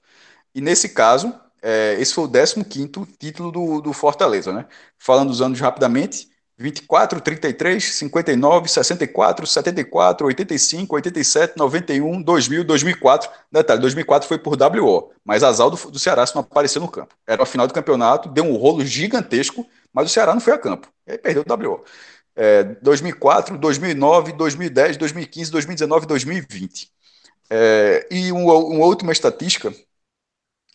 Speaker 4: E nesse caso, é, esse foi o 15 título do, do Fortaleza, né? Falando dos anos rapidamente, 24, 33, 59, 64, 74, 85, 87, 91, 2000, 2004. Detalhe, 2004 foi por WO, mas azar do, do Ceará se não apareceu no campo. Era a final do campeonato, deu um rolo gigantesco, mas o Ceará não foi a campo. E aí perdeu o WO. É, 2004, 2009, 2010, 2015, 2019, 2020. É, e um, uma última estatística,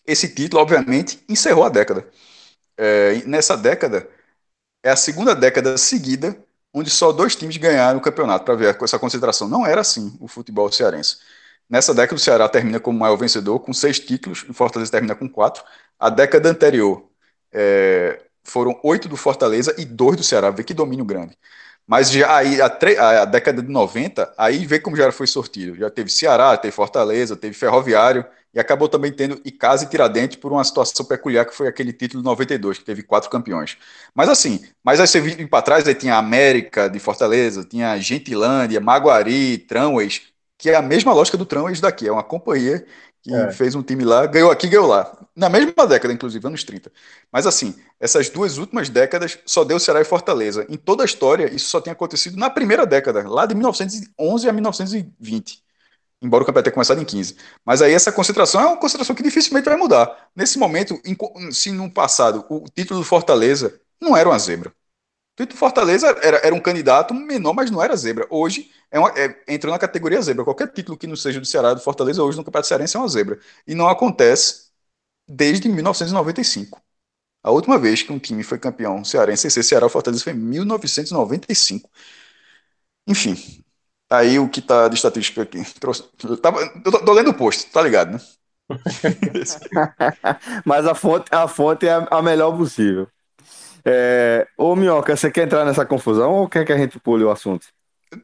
Speaker 4: esse título, obviamente, encerrou a década. É, nessa década, é a segunda década seguida onde só dois times ganharam o campeonato, para ver essa concentração. Não era assim o futebol cearense. Nessa década, o Ceará termina como maior vencedor, com seis títulos, o Fortaleza termina com quatro. A década anterior é, foram oito do Fortaleza e dois do Ceará, vê que domínio grande. Mas já aí, a, a, década de 90, aí vê como já foi sortido. Já teve Ceará, teve Fortaleza, teve Ferroviário, e acabou também tendo Icasa e Tiradentes por uma situação peculiar que foi aquele título de 92, que teve quatro campeões. Mas assim, mas aí você vir para trás, aí tinha América de Fortaleza, tinha Gentilândia, Maguari, Tramways, que é a mesma lógica do Tramways daqui, é uma companhia que é. fez um time lá, ganhou aqui, ganhou lá. Na mesma década, inclusive, anos 30. Mas assim, essas duas últimas décadas só deu Ceará e Fortaleza. Em toda a história, isso só tinha acontecido na primeira década, lá de 1911 a 1920 embora o campeonato tenha começado em 15. Mas aí essa concentração é uma concentração que dificilmente vai mudar. Nesse momento, se no passado o título do Fortaleza não era uma zebra. O título do Fortaleza era, era um candidato menor, mas não era zebra. Hoje é uma, é, entrou na categoria zebra. Qualquer título que não seja do Ceará do Fortaleza hoje no Campeonato Cearense é uma zebra. E não acontece desde 1995. A última vez que um time foi campeão cearense, esse Ceará ou Fortaleza, foi em 1995. Enfim, Aí o que tá de estatística aqui. Trouxe, tava, eu tô, tô lendo o post, tá ligado, né? [laughs]
Speaker 3: Mas a fonte, a fonte é a melhor possível. É, ô Minhoca, você quer entrar nessa confusão ou quer que a gente pule o assunto?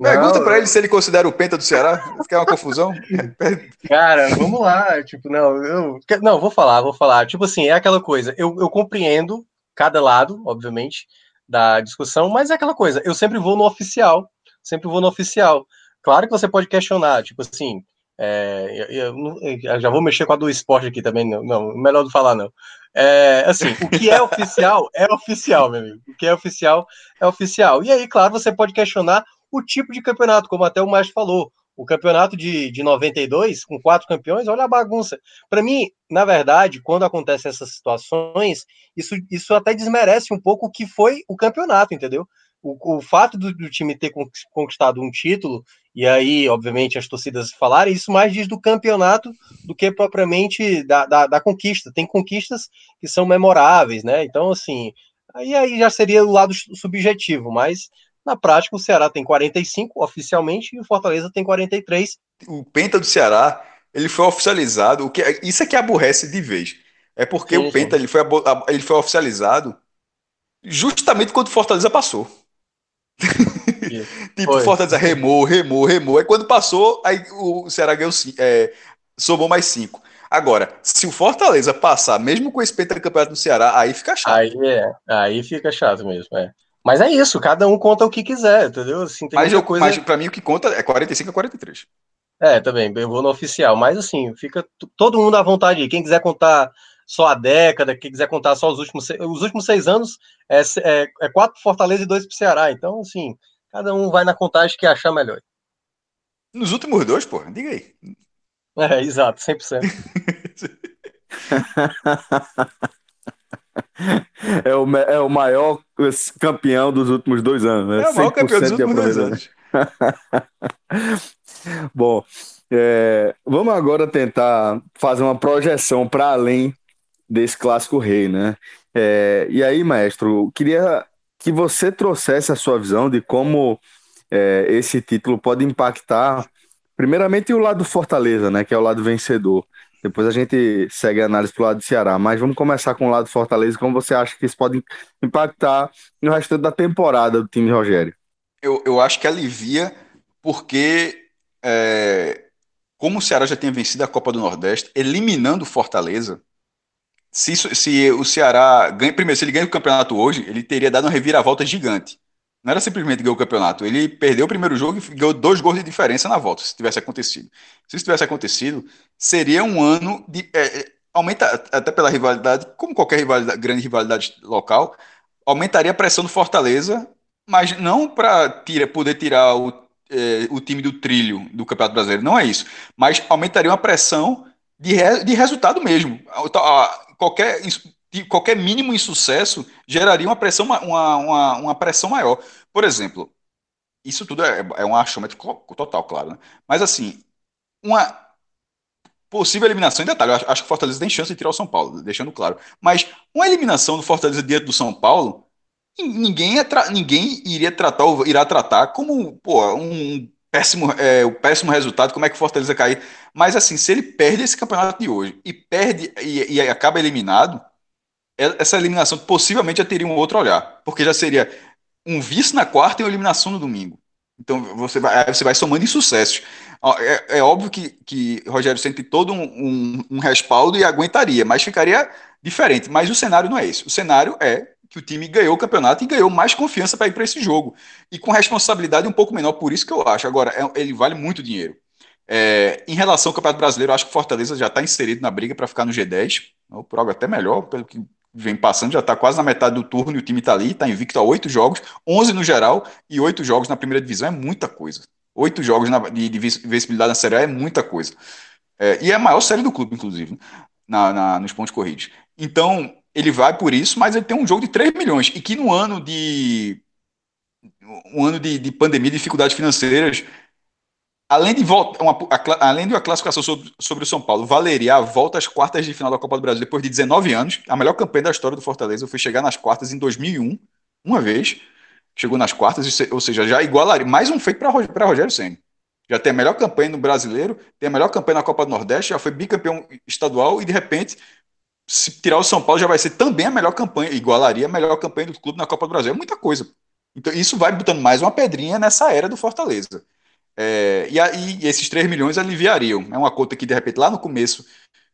Speaker 4: Pergunta para ele se ele considera o Penta do Ceará. Quer uma confusão? [laughs]
Speaker 5: Cara, vamos lá. Tipo, não, eu, não, vou falar, vou falar. Tipo assim, é aquela coisa. Eu, eu compreendo cada lado, obviamente, da discussão, mas é aquela coisa. Eu sempre vou no oficial sempre vou no oficial. Claro que você pode questionar, tipo assim, é, eu, eu, eu, já vou mexer com a do esporte aqui também, não, não melhor não falar não. É, assim, o que é oficial [laughs] é oficial, meu amigo. O que é oficial é oficial. E aí, claro, você pode questionar o tipo de campeonato, como até o Maestro falou. O campeonato de, de 92, com quatro campeões, olha a bagunça. Para mim, na verdade, quando acontecem essas situações, isso, isso até desmerece um pouco o que foi o campeonato, entendeu? o, o fato do, do, time ter conquistado um título, e aí, obviamente, as torcidas falarem, isso mais diz do campeonato do que propriamente da, da, da, conquista. Tem conquistas que são memoráveis, né? Então, assim, aí, aí já seria o lado subjetivo, mas na prática o Ceará tem 45 oficialmente e o Fortaleza tem 43.
Speaker 4: O Penta do Ceará, ele foi oficializado, o que é, isso é que aborrece de vez. É porque sim, o Penta ele foi, ele foi oficializado justamente quando o Fortaleza passou. Tipo, Foi. Fortaleza remou, remou, remou. Aí quando passou, aí o Ceará ganhou, é, somou mais cinco. Agora, se o Fortaleza passar, mesmo com esse campeonato do Ceará, aí fica chato.
Speaker 5: Aí é, aí fica chato mesmo, é. Mas é isso, cada um conta o que quiser, entendeu? Assim,
Speaker 4: mas, eu, coisa... mas pra mim o que conta é 45 a 43.
Speaker 5: É, também, eu vou no oficial, mas assim, fica todo mundo à vontade. Quem quiser contar só a década, quem quiser contar só os últimos, os últimos seis anos, é, é, é quatro Fortaleza e dois para Ceará. Então, assim, cada um vai na contagem que achar melhor.
Speaker 4: Nos últimos dois, porra, diga aí.
Speaker 5: É, exato, 100%. [laughs]
Speaker 3: é, o, é o maior campeão dos últimos dois anos, né?
Speaker 4: É o maior campeão dos últimos dois anos. [laughs]
Speaker 3: Bom, é, vamos agora tentar fazer uma projeção para além desse clássico rei, né? É, e aí, maestro, queria que você trouxesse a sua visão de como é, esse título pode impactar, primeiramente, o lado do Fortaleza, né? Que é o lado vencedor. Depois a gente segue a análise para o lado do Ceará. Mas vamos começar com o lado do Fortaleza. Como você acha que isso pode impactar no restante da temporada do time Rogério?
Speaker 4: Eu, eu acho que alivia, porque é, como o Ceará já tinha vencido a Copa do Nordeste, eliminando o Fortaleza, se, isso, se o Ceará ganha, primeiro, se ele ganha o campeonato hoje, ele teria dado uma reviravolta gigante. Não era simplesmente ganhar o campeonato, ele perdeu o primeiro jogo e ganhou dois gols de diferença na volta, se tivesse acontecido. Se isso tivesse acontecido, seria um ano de. É, é aumenta até pela rivalidade, como qualquer rivalidade, grande rivalidade local, aumentaria a pressão do Fortaleza, mas não para tira, poder tirar o, é, o time do trilho do Campeonato Brasileiro, não é isso. Mas aumentaria uma pressão de, re, de resultado mesmo. Qualquer, qualquer mínimo insucesso geraria uma pressão, uma, uma, uma pressão maior. Por exemplo, isso tudo é, é um achômetro total, claro. Né? Mas assim, uma possível eliminação em detalhe, acho, acho que o Fortaleza tem chance de tirar o São Paulo, deixando claro. Mas uma eliminação do Fortaleza diante do São Paulo, ninguém, ninguém iria tratar, irá tratar como pô, um péssimo, é, o péssimo resultado, como é que o Fortaleza cair. Mas assim, se ele perde esse campeonato de hoje e perde e, e acaba eliminado, é, essa eliminação possivelmente já teria um outro olhar, porque já seria um vice na quarta e uma eliminação no domingo. Então você vai, você vai somando insucessos. É, é óbvio que, que Rogério sente todo um, um, um respaldo e aguentaria, mas ficaria diferente. Mas o cenário não é esse. O cenário é que o time ganhou o campeonato e ganhou mais confiança para ir para esse jogo. E com responsabilidade um pouco menor, por isso que eu acho. Agora, é, ele vale muito dinheiro. É, em relação ao Campeonato Brasileiro, acho que o Fortaleza já está inserido na briga para ficar no G10. O Proga até melhor, pelo que vem passando, já está quase na metade do turno e o time está ali, está invicto a oito jogos, 11 no geral e oito jogos na primeira divisão é muita coisa. Oito jogos na, de, de visibilidade na Série A é muita coisa. É, e é a maior série do clube, inclusive, na, na, nos pontos corridos. Então, ele vai por isso, mas ele tem um jogo de 3 milhões. E que no ano de. Um ano de, de pandemia, dificuldades financeiras, além de volta, uma, a, além de uma classificação sobre, sobre, o São Paulo, valeria a volta às quartas de final da Copa do Brasil depois de 19 anos. A melhor campanha da história do Fortaleza foi chegar nas quartas em 2001, uma vez. Chegou nas quartas, ou seja, já igualaria. Mais um feito para Rogério Senna. Já tem a melhor campanha no brasileiro, tem a melhor campanha na Copa do Nordeste, já foi bicampeão estadual e de repente se tirar o São Paulo, já vai ser também a melhor campanha, igualaria a melhor campanha do clube na Copa do Brasil. É muita coisa. Então, isso vai botando mais uma pedrinha nessa era do Fortaleza. É, e aí, esses 3 milhões aliviariam. É uma conta que, de repente, lá no começo,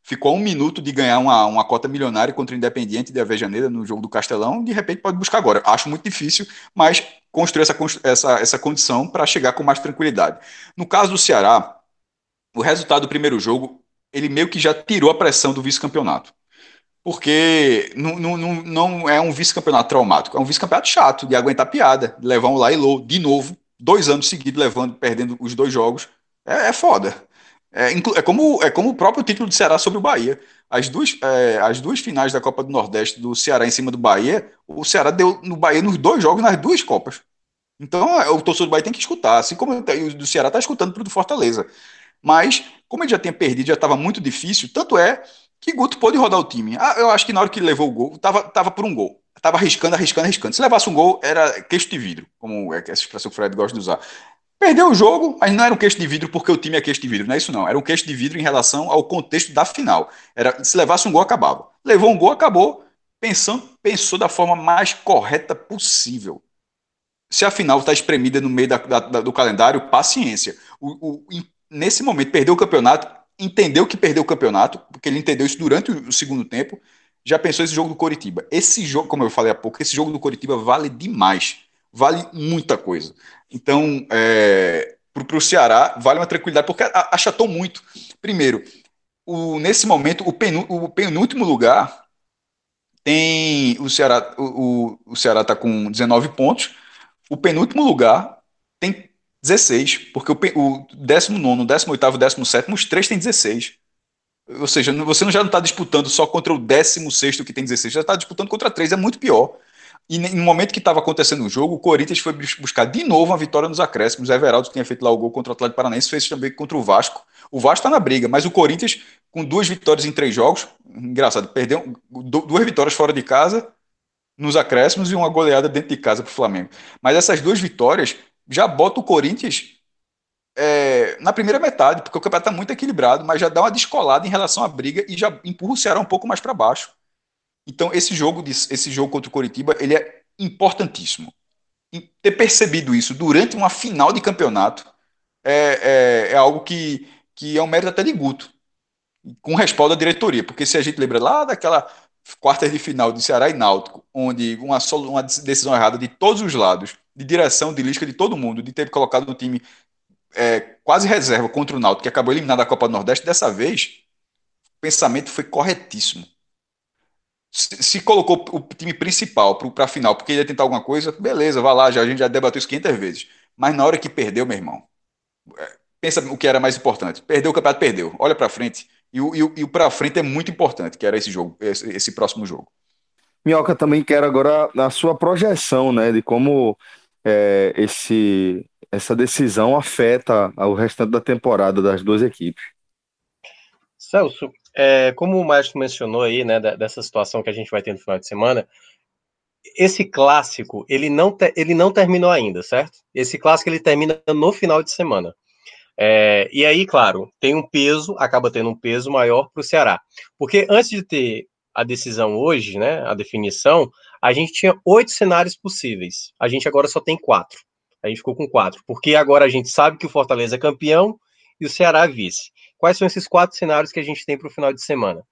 Speaker 4: ficou um minuto de ganhar uma, uma cota milionária contra o Independiente de Avejaneira no jogo do Castelão, de repente pode buscar agora. Acho muito difícil, mas construir essa, essa, essa condição para chegar com mais tranquilidade. No caso do Ceará, o resultado do primeiro jogo, ele meio que já tirou a pressão do vice-campeonato porque não, não, não é um vice-campeonato traumático, é um vice-campeonato chato, de aguentar piada, de levar um lá e low de novo, dois anos seguidos levando, perdendo os dois jogos. É, é foda. É, é, como, é como o próprio título do Ceará sobre o Bahia. As duas, é, as duas finais da Copa do Nordeste do Ceará em cima do Bahia, o Ceará deu no Bahia nos dois jogos, nas duas Copas. Então é, o torcedor do Bahia tem que escutar, assim como o do Ceará está escutando para o do Fortaleza. Mas, como ele já tinha perdido, já estava muito difícil, tanto é que Guto pôde rodar o time. Ah, eu acho que na hora que ele levou o gol, tava, tava por um gol. Tava arriscando, arriscando, arriscando. Se levasse um gol, era queixo de vidro, como é essa expressão que o Fred gosta de usar. Perdeu o jogo, mas não era um queixo de vidro porque o time é queixo de vidro, não é isso não. Era um queixo de vidro em relação ao contexto da final. Era se levasse um gol, acabava. Levou um gol, acabou. Pensando, pensou da forma mais correta possível. Se a final está espremida no meio da, da, do calendário, paciência. O, o, nesse momento, perdeu o campeonato, entendeu que perdeu o campeonato, porque ele entendeu isso durante o segundo tempo, já pensou esse jogo do Coritiba. Esse jogo, como eu falei há pouco, esse jogo do Coritiba vale demais. Vale muita coisa. Então, é, para o Ceará, vale uma tranquilidade, porque achatou muito. Primeiro, o, nesse momento, o, penú, o penúltimo lugar tem. O Ceará o, o Ceará está com 19 pontos. O penúltimo lugar tem 16, porque o, o 19, 18, 17, os três têm 16. Ou seja, você já não está disputando só contra o 16 que tem 16, já está disputando contra três, é muito pior. E no momento que estava acontecendo o jogo, o Corinthians foi buscar de novo uma vitória nos acréscimos. O Everaldo tinha feito lá o gol contra o Atlético Paranaense, fez também contra o Vasco. O Vasco está na briga, mas o Corinthians, com duas vitórias em três jogos, engraçado, perdeu duas vitórias fora de casa, nos acréscimos, e uma goleada dentro de casa para o Flamengo. Mas essas duas vitórias já bota o Corinthians é, na primeira metade, porque o campeonato está muito equilibrado, mas já dá uma descolada em relação à briga e já empurra o Ceará um pouco mais para baixo. Então, esse jogo, esse jogo contra o Coritiba, ele é importantíssimo. E ter percebido isso durante uma final de campeonato é, é, é algo que, que é um mérito até de Guto, com respaldo da diretoria, porque se a gente lembra lá daquela quartas de final de Ceará e Náutico, onde uma, uma decisão errada de todos os lados, de direção, de lisca de todo mundo, de ter colocado no time é, quase reserva contra o Náutico, que acabou eliminado da Copa do Nordeste, dessa vez, o pensamento foi corretíssimo. Se, se colocou o time principal para a final, porque ia tentar alguma coisa, beleza, vai lá, já, a gente já debateu isso 500 vezes. Mas na hora que perdeu, meu irmão, é, pensa o que era mais importante. Perdeu o campeonato, perdeu. Olha para frente. E o, e o, e o frente é muito importante, que era esse jogo, esse, esse próximo jogo.
Speaker 3: Minhoca, também quero agora a sua projeção, né, de como é, esse, essa decisão afeta o restante da temporada das duas equipes.
Speaker 5: Celso, é, como o Márcio mencionou aí, né, dessa situação que a gente vai ter no final de semana, esse clássico, ele não, te, ele não terminou ainda, certo? Esse clássico, ele termina no final de semana. É, e aí, claro, tem um peso, acaba tendo um peso maior para o Ceará. Porque antes de ter a decisão hoje, né, a definição, a gente tinha oito cenários possíveis. A gente agora só tem quatro. A gente ficou com quatro. Porque agora a gente sabe que o Fortaleza é campeão e o Ceará é vice. Quais são esses quatro cenários que a gente tem para o final de semana?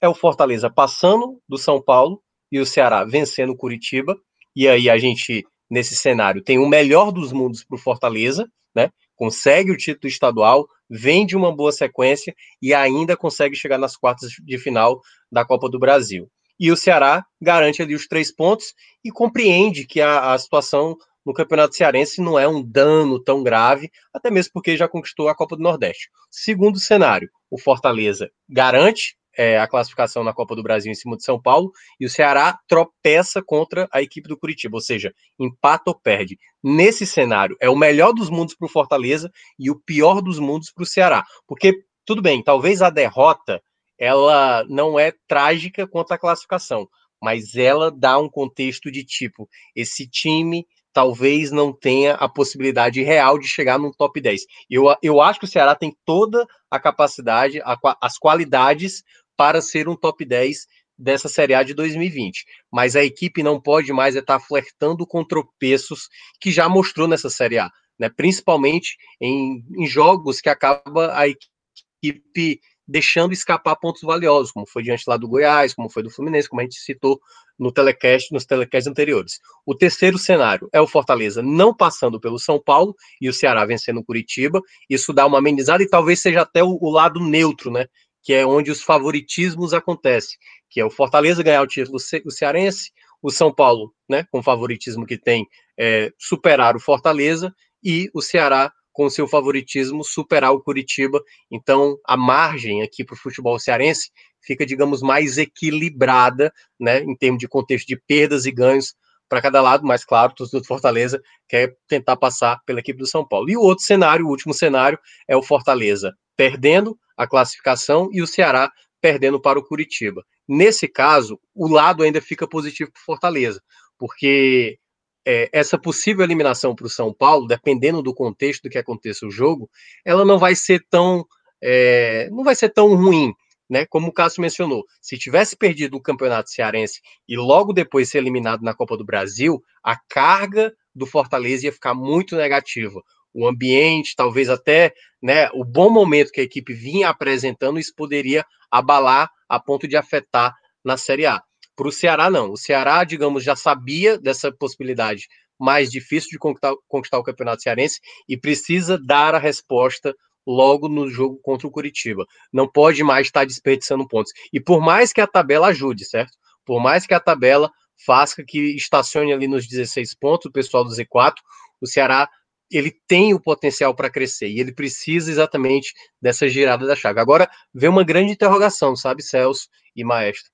Speaker 5: É o Fortaleza passando do São Paulo e o Ceará vencendo o Curitiba. E aí a gente, nesse cenário, tem o melhor dos mundos para o Fortaleza, né? consegue o título estadual, vem de uma boa sequência e ainda consegue chegar nas quartas de final da Copa do Brasil. E o Ceará garante ali os três pontos e compreende que a, a situação no Campeonato Cearense não é um dano tão grave, até mesmo porque já conquistou a Copa do Nordeste. Segundo cenário, o Fortaleza garante é, a classificação na Copa do Brasil em cima de São Paulo e o Ceará tropeça contra a equipe do Curitiba, ou seja, empata ou perde. Nesse cenário, é o melhor dos mundos para o Fortaleza e o pior dos mundos para o Ceará, porque tudo bem, talvez a derrota ela não é trágica quanto à classificação, mas ela dá um contexto de tipo, esse time talvez não tenha a possibilidade real de chegar num top 10. Eu, eu acho que o Ceará tem toda a capacidade, a, as qualidades para ser um top 10 dessa Série A de 2020. Mas a equipe não pode mais estar flertando com tropeços que já mostrou nessa Série A, né? principalmente em, em jogos que acaba a equipe deixando escapar pontos valiosos, como foi diante lá do Goiás, como foi do Fluminense, como a gente citou no telecast, nos telecasts anteriores. O terceiro cenário é o Fortaleza não passando pelo São Paulo e o Ceará vencendo o Curitiba. Isso dá uma amenizada e talvez seja até o, o lado neutro, né? que é onde os favoritismos acontecem, que é o Fortaleza ganhar o título o cearense, o São Paulo, né, com o favoritismo que tem, é, superar o Fortaleza e o Ceará com seu favoritismo superar o Curitiba. Então, a margem aqui para o futebol cearense fica, digamos, mais equilibrada, né, em termos de contexto de perdas e ganhos para cada lado, mas claro, o do Fortaleza quer tentar passar pela equipe do São Paulo. E o outro cenário, o último cenário, é o Fortaleza perdendo a classificação e o Ceará perdendo para o Curitiba. Nesse caso, o lado ainda fica positivo para o Fortaleza, porque é, essa possível eliminação para o São Paulo, dependendo do contexto do que aconteça o jogo, ela não vai ser tão é, não vai ser tão ruim, né? Como o Cássio mencionou, se tivesse perdido o Campeonato Cearense e logo depois ser eliminado na Copa do Brasil, a carga do Fortaleza ia ficar muito negativa o ambiente, talvez até né, o bom momento que a equipe vinha apresentando, isso poderia abalar a ponto de afetar na Série A. Para o Ceará, não. O Ceará, digamos, já sabia dessa possibilidade mais difícil de conquistar, conquistar o Campeonato Cearense e precisa dar a resposta logo no jogo contra o Curitiba. Não pode mais estar desperdiçando pontos. E por mais que a tabela ajude, certo? Por mais que a tabela faça que estacione ali nos 16 pontos o pessoal do Z4, o Ceará ele tem o potencial para crescer e ele precisa exatamente dessa girada da chave. Agora vem uma grande interrogação, sabe, Celso e Maestro.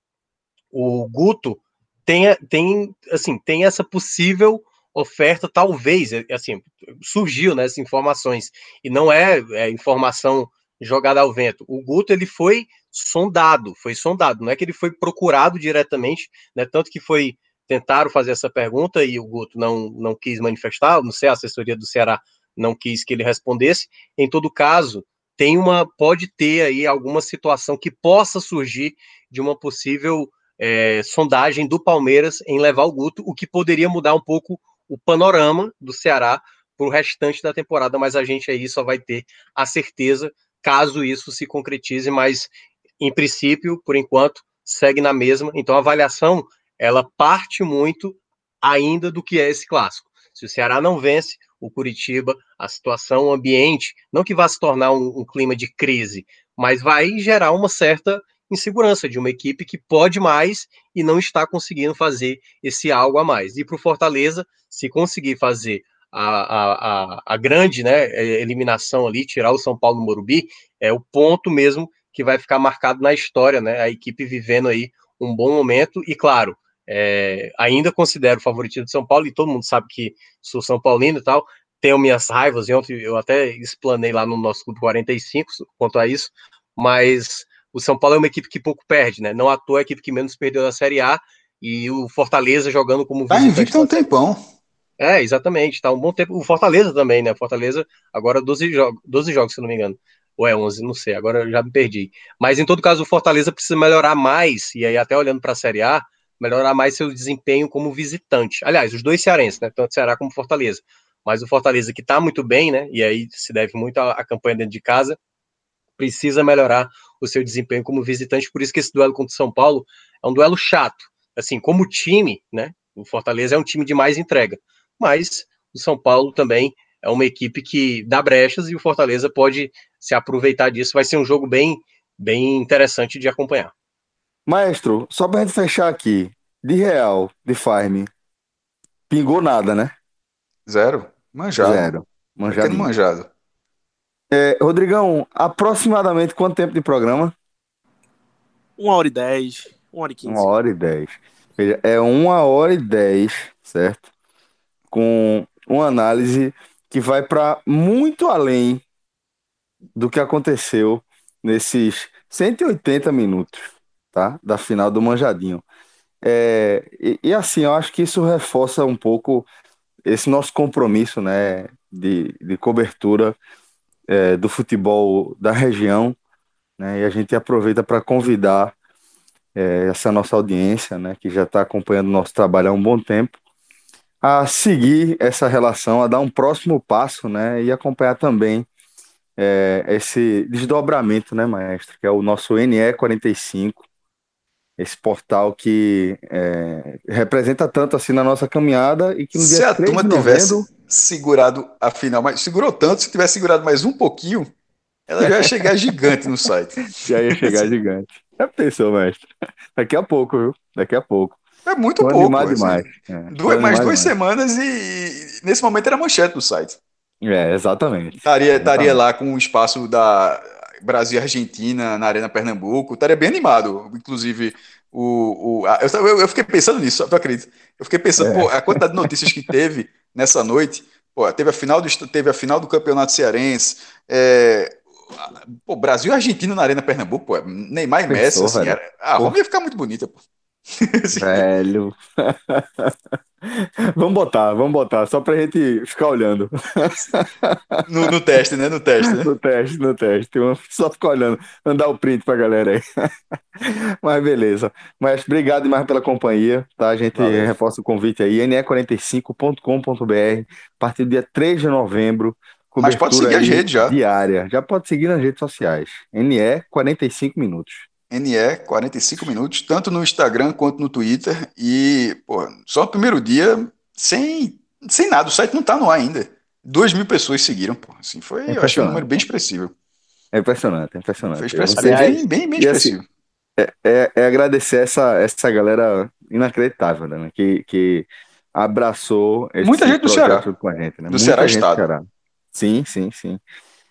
Speaker 5: O Guto tem, tem, assim, tem essa possível oferta, talvez, é, assim, surgiu né, informações, e não é, é informação jogada ao vento. O Guto ele foi sondado, foi sondado, não é que ele foi procurado diretamente, né? Tanto que foi tentaram fazer essa pergunta e o Guto não, não quis manifestar, não sei, a assessoria do Ceará não quis que ele respondesse. Em todo caso, tem uma pode ter aí alguma situação que possa surgir de uma possível é, sondagem do Palmeiras em levar o Guto, o que poderia mudar um pouco o panorama do Ceará para o restante da temporada, mas a gente aí só vai ter a certeza caso isso se concretize, mas em princípio, por enquanto, segue na mesma. Então a avaliação ela parte muito ainda do que é esse clássico. Se o Ceará não vence, o Curitiba, a situação, o ambiente, não que vá se tornar um, um clima de crise, mas vai gerar uma certa insegurança de uma equipe que pode mais e não está conseguindo fazer esse algo a mais. E para o Fortaleza, se conseguir fazer a, a, a, grande né, eliminação ali, tirar o São Paulo no Morumbi, é o ponto mesmo que vai ficar marcado na história, né? A equipe vivendo aí um bom momento e, claro, é, ainda considero o favoritismo de São Paulo e todo mundo sabe que sou São Paulino e tal. Tenho minhas raivas, e ontem eu até explanei lá no nosso clube 45 quanto a isso, mas o São Paulo é uma equipe que pouco perde, né? Não à toa é a equipe que menos perdeu da Série A e o Fortaleza jogando como
Speaker 4: tá invicto há um tempão.
Speaker 5: É, exatamente, tá um bom tempo. O Fortaleza também, né? Fortaleza agora 12 jogos, 12 jogos, se não me engano. Ou é 11, não sei, agora eu já me perdi. Mas em todo caso, o Fortaleza precisa melhorar mais, e aí até olhando para a Série A, melhorar mais seu desempenho como visitante. Aliás, os dois cearenses, né? Tanto Ceará como Fortaleza. Mas o Fortaleza, que está muito bem, né? E aí se deve muito à, à campanha dentro de casa, precisa melhorar o seu desempenho como visitante. Por isso que esse duelo contra o São Paulo é um duelo chato. Assim, como time, né? O Fortaleza é um time de mais entrega. Mas o São Paulo também é uma equipe que dá brechas e o Fortaleza pode se aproveitar disso. Vai ser um jogo bem, bem interessante de acompanhar.
Speaker 3: Maestro, só pra gente fechar aqui, de real, de farm, pingou nada, né?
Speaker 4: Zero. Manjado.
Speaker 3: Zero. Manjado.
Speaker 4: manjado.
Speaker 3: É, Rodrigão, aproximadamente quanto tempo de programa?
Speaker 6: Uma hora e dez, uma hora e quinze.
Speaker 3: Uma hora e dez. É uma hora e dez, certo? Com uma análise que vai para muito além do que aconteceu nesses 180 minutos tá? Da final do Manjadinho. É, e, e, assim, eu acho que isso reforça um pouco esse nosso compromisso, né, de, de cobertura é, do futebol da região, né, e a gente aproveita para convidar é, essa nossa audiência, né, que já está acompanhando o nosso trabalho há um bom tempo, a seguir essa relação, a dar um próximo passo, né, e acompanhar também é, esse desdobramento, né, maestro, que é o nosso NE45, esse portal que é, representa tanto assim na nossa caminhada e que no
Speaker 4: se
Speaker 3: dia
Speaker 4: a turma
Speaker 3: novembro,
Speaker 4: tivesse segurado a final, mas segurou tanto, se tivesse segurado mais um pouquinho, ela já ia [laughs] chegar gigante no site.
Speaker 3: Já ia chegar gigante. Já pensou, mestre? Daqui a pouco, viu? Daqui a pouco.
Speaker 4: É muito Tô pouco.
Speaker 3: Assim. demais.
Speaker 4: É. Duas, mais duas semanas e, e, nesse momento era manchete do site.
Speaker 3: É, exatamente.
Speaker 4: Estaria, estaria lá com o espaço da Brasil e Argentina na Arena Pernambuco. Estaria bem animado. Inclusive, o, o, a, eu, eu, fiquei pensando nisso, tu acredita? Eu fiquei pensando, é. pô, a quantidade de notícias que teve nessa noite. Pô, teve a final do, teve a final do Campeonato Cearense. É, pô, Brasil e Argentina na Arena Pernambuco, pô, Neymar e Messi. Assim, era, a Roma ia ficar muito bonita, pô. [laughs]
Speaker 3: Velho. Vamos botar, vamos botar, só pra gente ficar olhando.
Speaker 4: No, no teste, né? No teste, né?
Speaker 3: No teste, no teste. Só ficar olhando, mandar o print pra galera aí. Mas beleza. Mas obrigado demais pela companhia, tá? A gente Valeu. reforça o convite aí, ne45.com.br, a partir do dia 3 de novembro.
Speaker 4: Mas pode seguir as redes já.
Speaker 3: Diária. Já pode seguir nas redes sociais. NE 45 minutos.
Speaker 4: NE 45 minutos, tanto no Instagram quanto no Twitter. E, pô, só no primeiro dia, sem, sem nada, o site não tá no ar ainda. Duas mil pessoas seguiram, pô. Assim, foi, eu acho um número bem expressivo.
Speaker 3: É impressionante, é impressionante.
Speaker 4: Foi expressivo, bem, bem, bem expressivo. Assim,
Speaker 3: é, é, é, agradecer essa, essa galera inacreditável, né? Que, que abraçou
Speaker 4: esse Muita gente do Ceará.
Speaker 3: com a gente, né?
Speaker 4: Do Muita Ceará Estado. Ceará.
Speaker 3: Sim, sim, sim.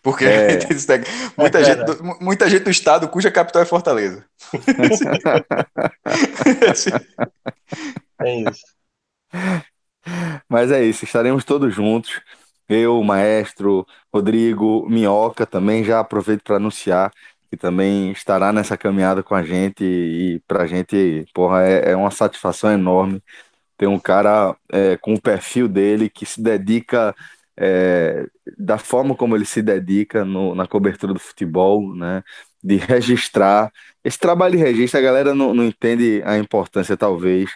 Speaker 4: Porque é... [laughs] muita, gente, do, muita gente do estado cuja capital é Fortaleza.
Speaker 5: é isso. [laughs]
Speaker 3: Mas é isso, estaremos todos juntos. Eu, o maestro, Rodrigo, Minhoca também. Já aproveito para anunciar que também estará nessa caminhada com a gente. E para a gente, porra, é, é, uma satisfação enorme ter um cara é, com o perfil dele que se dedica é, da forma como ele se dedica no, na cobertura do futebol, né? De registrar. Esse trabalho de registro, a galera não, não entende a importância, talvez,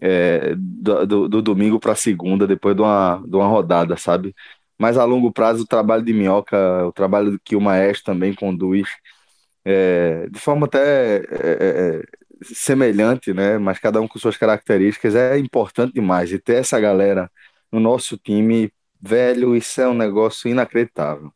Speaker 3: é, do, do, do, domingo para segunda, depois de uma, de uma rodada, sabe? mas a longo prazo o trabalho de Minhoca, o trabalho que o Maestro também conduz, é, de forma até é, é, é, semelhante, né? Mas cada um com suas características, é importante demais. E ter essa galera no nosso time, velho, isso é um negócio inacreditável.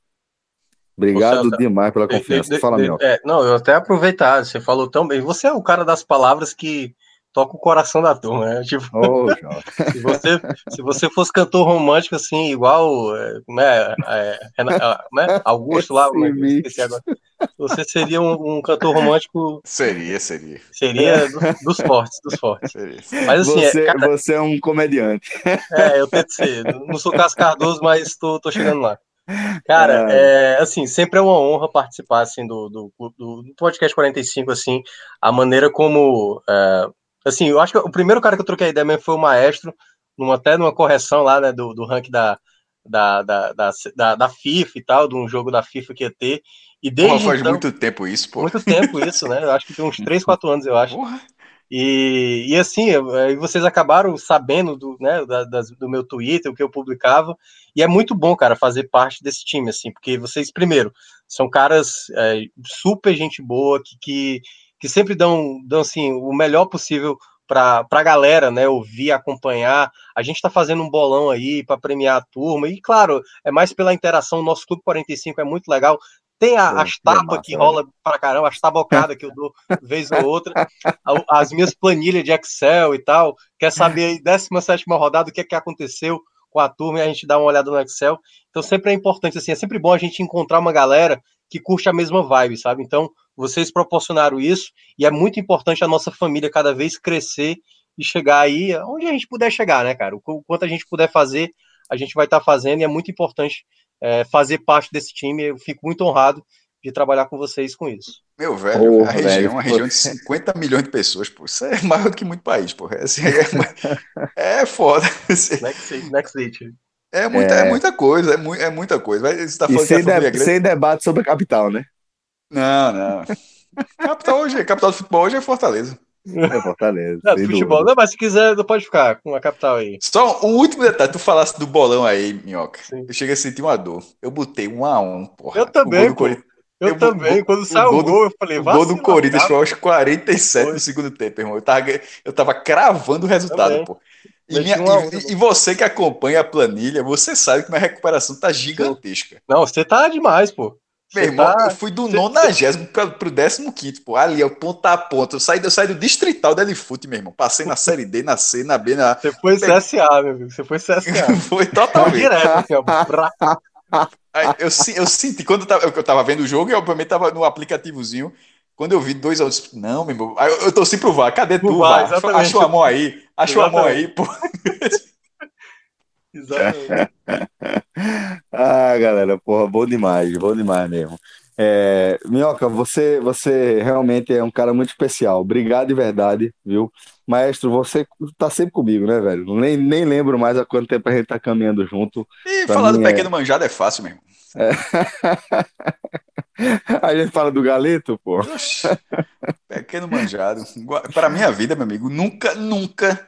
Speaker 3: Obrigado
Speaker 5: Celso,
Speaker 3: demais pela
Speaker 5: De-
Speaker 3: confiança.
Speaker 5: de-
Speaker 3: Fala,
Speaker 5: de- é, não, eu até aproveitar, você falou tão bem. Você é o cara das palavras que toca o coração da turma, né? Tipo,
Speaker 3: Jorge. [laughs]
Speaker 5: se você, se você fosse cantor romântico, assim, igual é, como é, é, como é? Augusto lá, é esqueci agora. Você seria um, um cantor romântico,
Speaker 4: Seria, seria.
Speaker 5: seria do- dos fortes, dos fortes.
Speaker 4: seria.
Speaker 5: Mas assim, é,
Speaker 3: Você,
Speaker 5: cara,
Speaker 3: você é um comediante.
Speaker 5: É, eu tento ser. Não sou Cássio Cardoso, mas tô, tô chegando lá. Cara, é, assim, sempre é uma honra participar, assim, do, do, do, podcast 45, assim, a maneira como, é, assim, eu acho que o primeiro cara que eu troquei ideia mesmo foi o Maestro, numa, até numa correção lá, né, do, do ranking da, da, da, da, da, da FIFA e tal, de um jogo da FIFA que ia ter, e
Speaker 4: Porra,
Speaker 5: desde
Speaker 4: faz
Speaker 5: então,
Speaker 4: muito tempo isso, pô.
Speaker 5: muito tempo isso, né, eu acho que tem uns [laughs] 3, 4 anos, eu acho.
Speaker 4: Porra.
Speaker 5: E, e assim, vocês acabaram sabendo do, né, da- das- do meu Twitter, o que eu publicava, e é muito bom, cara, fazer parte desse time, assim, porque vocês, primeiro, são caras é, super gente boa, que, que, que sempre dão, dão assim, o melhor possível para a galera, né, ouvir, acompanhar. A gente está fazendo um bolão aí para premiar a turma, e claro, é mais pela interação, o nosso Clube 45 é muito legal. Tem a- as tapas que
Speaker 3: velho.
Speaker 5: rola pra caramba, as tabocadas que eu dou vez ou outra, as minhas planilhas de Excel e tal. Quer saber aí, 17 rodada, o que é que aconteceu com a turma e a gente dá uma olhada no Excel. Então sempre é importante, assim, é sempre bom a gente encontrar uma galera que curte a mesma vibe, sabe? Então vocês proporcionaram isso e é muito importante a nossa família cada vez crescer e chegar aí onde a gente puder chegar, né, cara? O qu- o quanto a gente puder fazer, a gente vai estar fazendo e é muito importante é, fazer parte desse time. Eu fico muito honrado de trabalhar com vocês com isso.
Speaker 4: Meu velho,
Speaker 3: Porra,
Speaker 4: a região,
Speaker 3: velho,
Speaker 4: uma região de
Speaker 3: você-
Speaker 4: 50 milhões de pessoas, pô. Isso é maior do que muito país, pô. Assim, é, é foda.
Speaker 5: Next, next it.
Speaker 4: É muita, é.
Speaker 3: É.
Speaker 4: muita coisa, é, mu é muita coisa. Vai- Você tá falando
Speaker 3: sem, de-
Speaker 4: é grande?
Speaker 3: sem debate sobre a capital, né?
Speaker 4: Não, não. Capital hoje, capital do futebol hoje é Fortaleza.
Speaker 3: É Fortaleza.
Speaker 5: Não,
Speaker 3: sem
Speaker 5: futebol,
Speaker 3: dúvida.
Speaker 5: não, mas se quiser, pode ficar com a capital aí.
Speaker 4: Só o último detalhe, tu falasse do bolão aí, Minhoca.
Speaker 5: Sim.
Speaker 4: Eu cheguei a sentir uma dor. Eu botei um a um, porra.
Speaker 5: Eu também,
Speaker 4: do,
Speaker 5: pô.
Speaker 4: Corinthians-
Speaker 5: Eu,
Speaker 4: Eu-
Speaker 5: também,
Speaker 4: o-
Speaker 5: quando
Speaker 4: o
Speaker 5: saiu
Speaker 4: gol
Speaker 5: o
Speaker 4: do-
Speaker 5: gol, eu falei,
Speaker 4: o gol do Corinthians
Speaker 5: lascar.
Speaker 4: foi aos 47
Speaker 5: Foi.
Speaker 4: do segundo tempo, irmão. Eu tava, eu tava cravando o resultado,
Speaker 5: Também.
Speaker 4: pô. E, minha-
Speaker 5: um um
Speaker 4: e- e você que acompanha a planilha, você sabe que minha recuperação tá gigantesca.
Speaker 5: Não, você tá demais, pô.
Speaker 4: Meu irmão,
Speaker 5: tá-
Speaker 4: eu fui do
Speaker 5: cê-
Speaker 4: 90 para pro 15, pô. Ali, ó, ponta a ponta. Eu saí, eu saí do distrital da Elifute, meu irmão. Passei na série D, na C, na B, na.
Speaker 5: Você foi CSA, meu amigo. Você foi CSA. [laughs]
Speaker 4: Foi totalmente.
Speaker 5: direto, assim.
Speaker 4: Aí, eu, eu senti, quando eu tava, eu tava vendo o jogo, e obviamente tava no aplicativozinho. Quando eu vi dois anos, não, meu irmão. Eu, eu torci pro VAR. Cadê tu,
Speaker 5: VAR,
Speaker 4: VAR? Achou a mão aí? Achou a mão aí, pô. [laughs]
Speaker 5: Exatamente. [laughs]
Speaker 3: Ah, galera, porra, bom demais, bom demais mesmo. É, Minhoca, você, você realmente é um cara muito especial. Obrigado de verdade, viu? Maestro, você tá sempre comigo, né, velho? Nem, nem lembro mais há quanto tempo a gente tá caminhando junto.
Speaker 4: E
Speaker 3: Pra
Speaker 4: falar do
Speaker 3: é-
Speaker 4: pequeno manjado é fácil, meu irmão. [laughs]
Speaker 3: A gente fala do galeto, pô.
Speaker 4: Oxi, pequeno manjado. Para minha vida, meu amigo, nunca, nunca.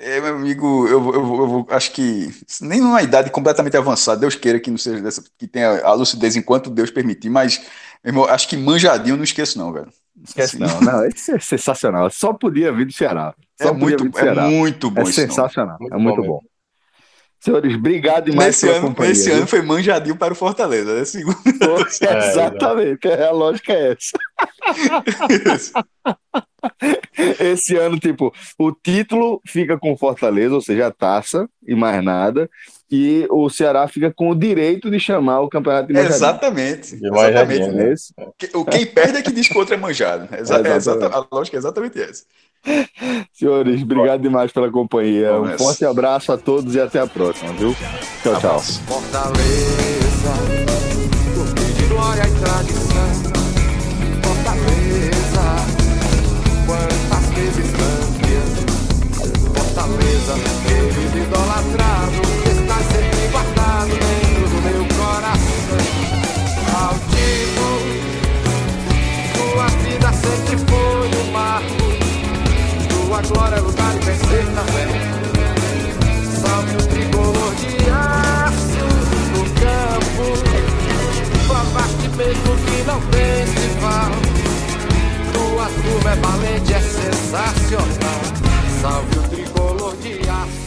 Speaker 4: É, meu amigo, eu, eu, eu acho que nem numa idade completamente avançada, Deus queira que não seja dessa, que tenha a lucidez enquanto Deus permitir, mas, meu irmão, acho que manjadinho eu não esqueço, não, velho.
Speaker 3: Esquece
Speaker 4: Assim,
Speaker 3: não, não, isso é sensacional. Só podia vir do Ceará. Só
Speaker 4: É
Speaker 3: podia
Speaker 4: muito,
Speaker 3: vir do
Speaker 4: é
Speaker 3: Ceará.
Speaker 4: muito bom
Speaker 3: É
Speaker 4: esse nome.
Speaker 3: sensacional,
Speaker 5: Muito
Speaker 3: é muito
Speaker 5: bom
Speaker 3: bom. Senhores, obrigado demais
Speaker 4: Nesse
Speaker 3: pela
Speaker 4: ano,
Speaker 3: companhia.
Speaker 4: nesse
Speaker 3: viu?
Speaker 4: ano foi manjadinho para o Fortaleza, né? Segundo. [laughs] [laughs]
Speaker 5: É,
Speaker 3: Exatamente, é, a lógica é essa. [laughs] Esse ano, tipo, o título fica com o Fortaleza, ou seja, a taça e mais nada, e o Ceará fica com o direito de chamar o campeonato de Manjadinho.
Speaker 4: Exatamente.
Speaker 5: De
Speaker 4: Exatamente.
Speaker 3: É
Speaker 4: o- Quem perde é que diz que o outro é manjado. Exa- é
Speaker 3: Exatamente.
Speaker 4: exata- a lógica é exatamente essa. [laughs]
Speaker 3: Senhores, obrigado demais pela companhia. Um
Speaker 4: nessa.
Speaker 3: forte abraço a todos e até a próxima, viu? Tchau, tchau.
Speaker 2: Fortaleza, corpo de glória e tradição. Fortaleza, quantas vezes campeão. Fortaleza, querido idolatrado, está sempre guardado dentro do meu coração. Altivo, tua vida sempre foi um marco. A glória é lugar e vencer na fé. Salve o tricolor de aço no campo, provar que mesmo que não tem rival, tua turma é valente, é sensacional. Salve o tricolor de aço.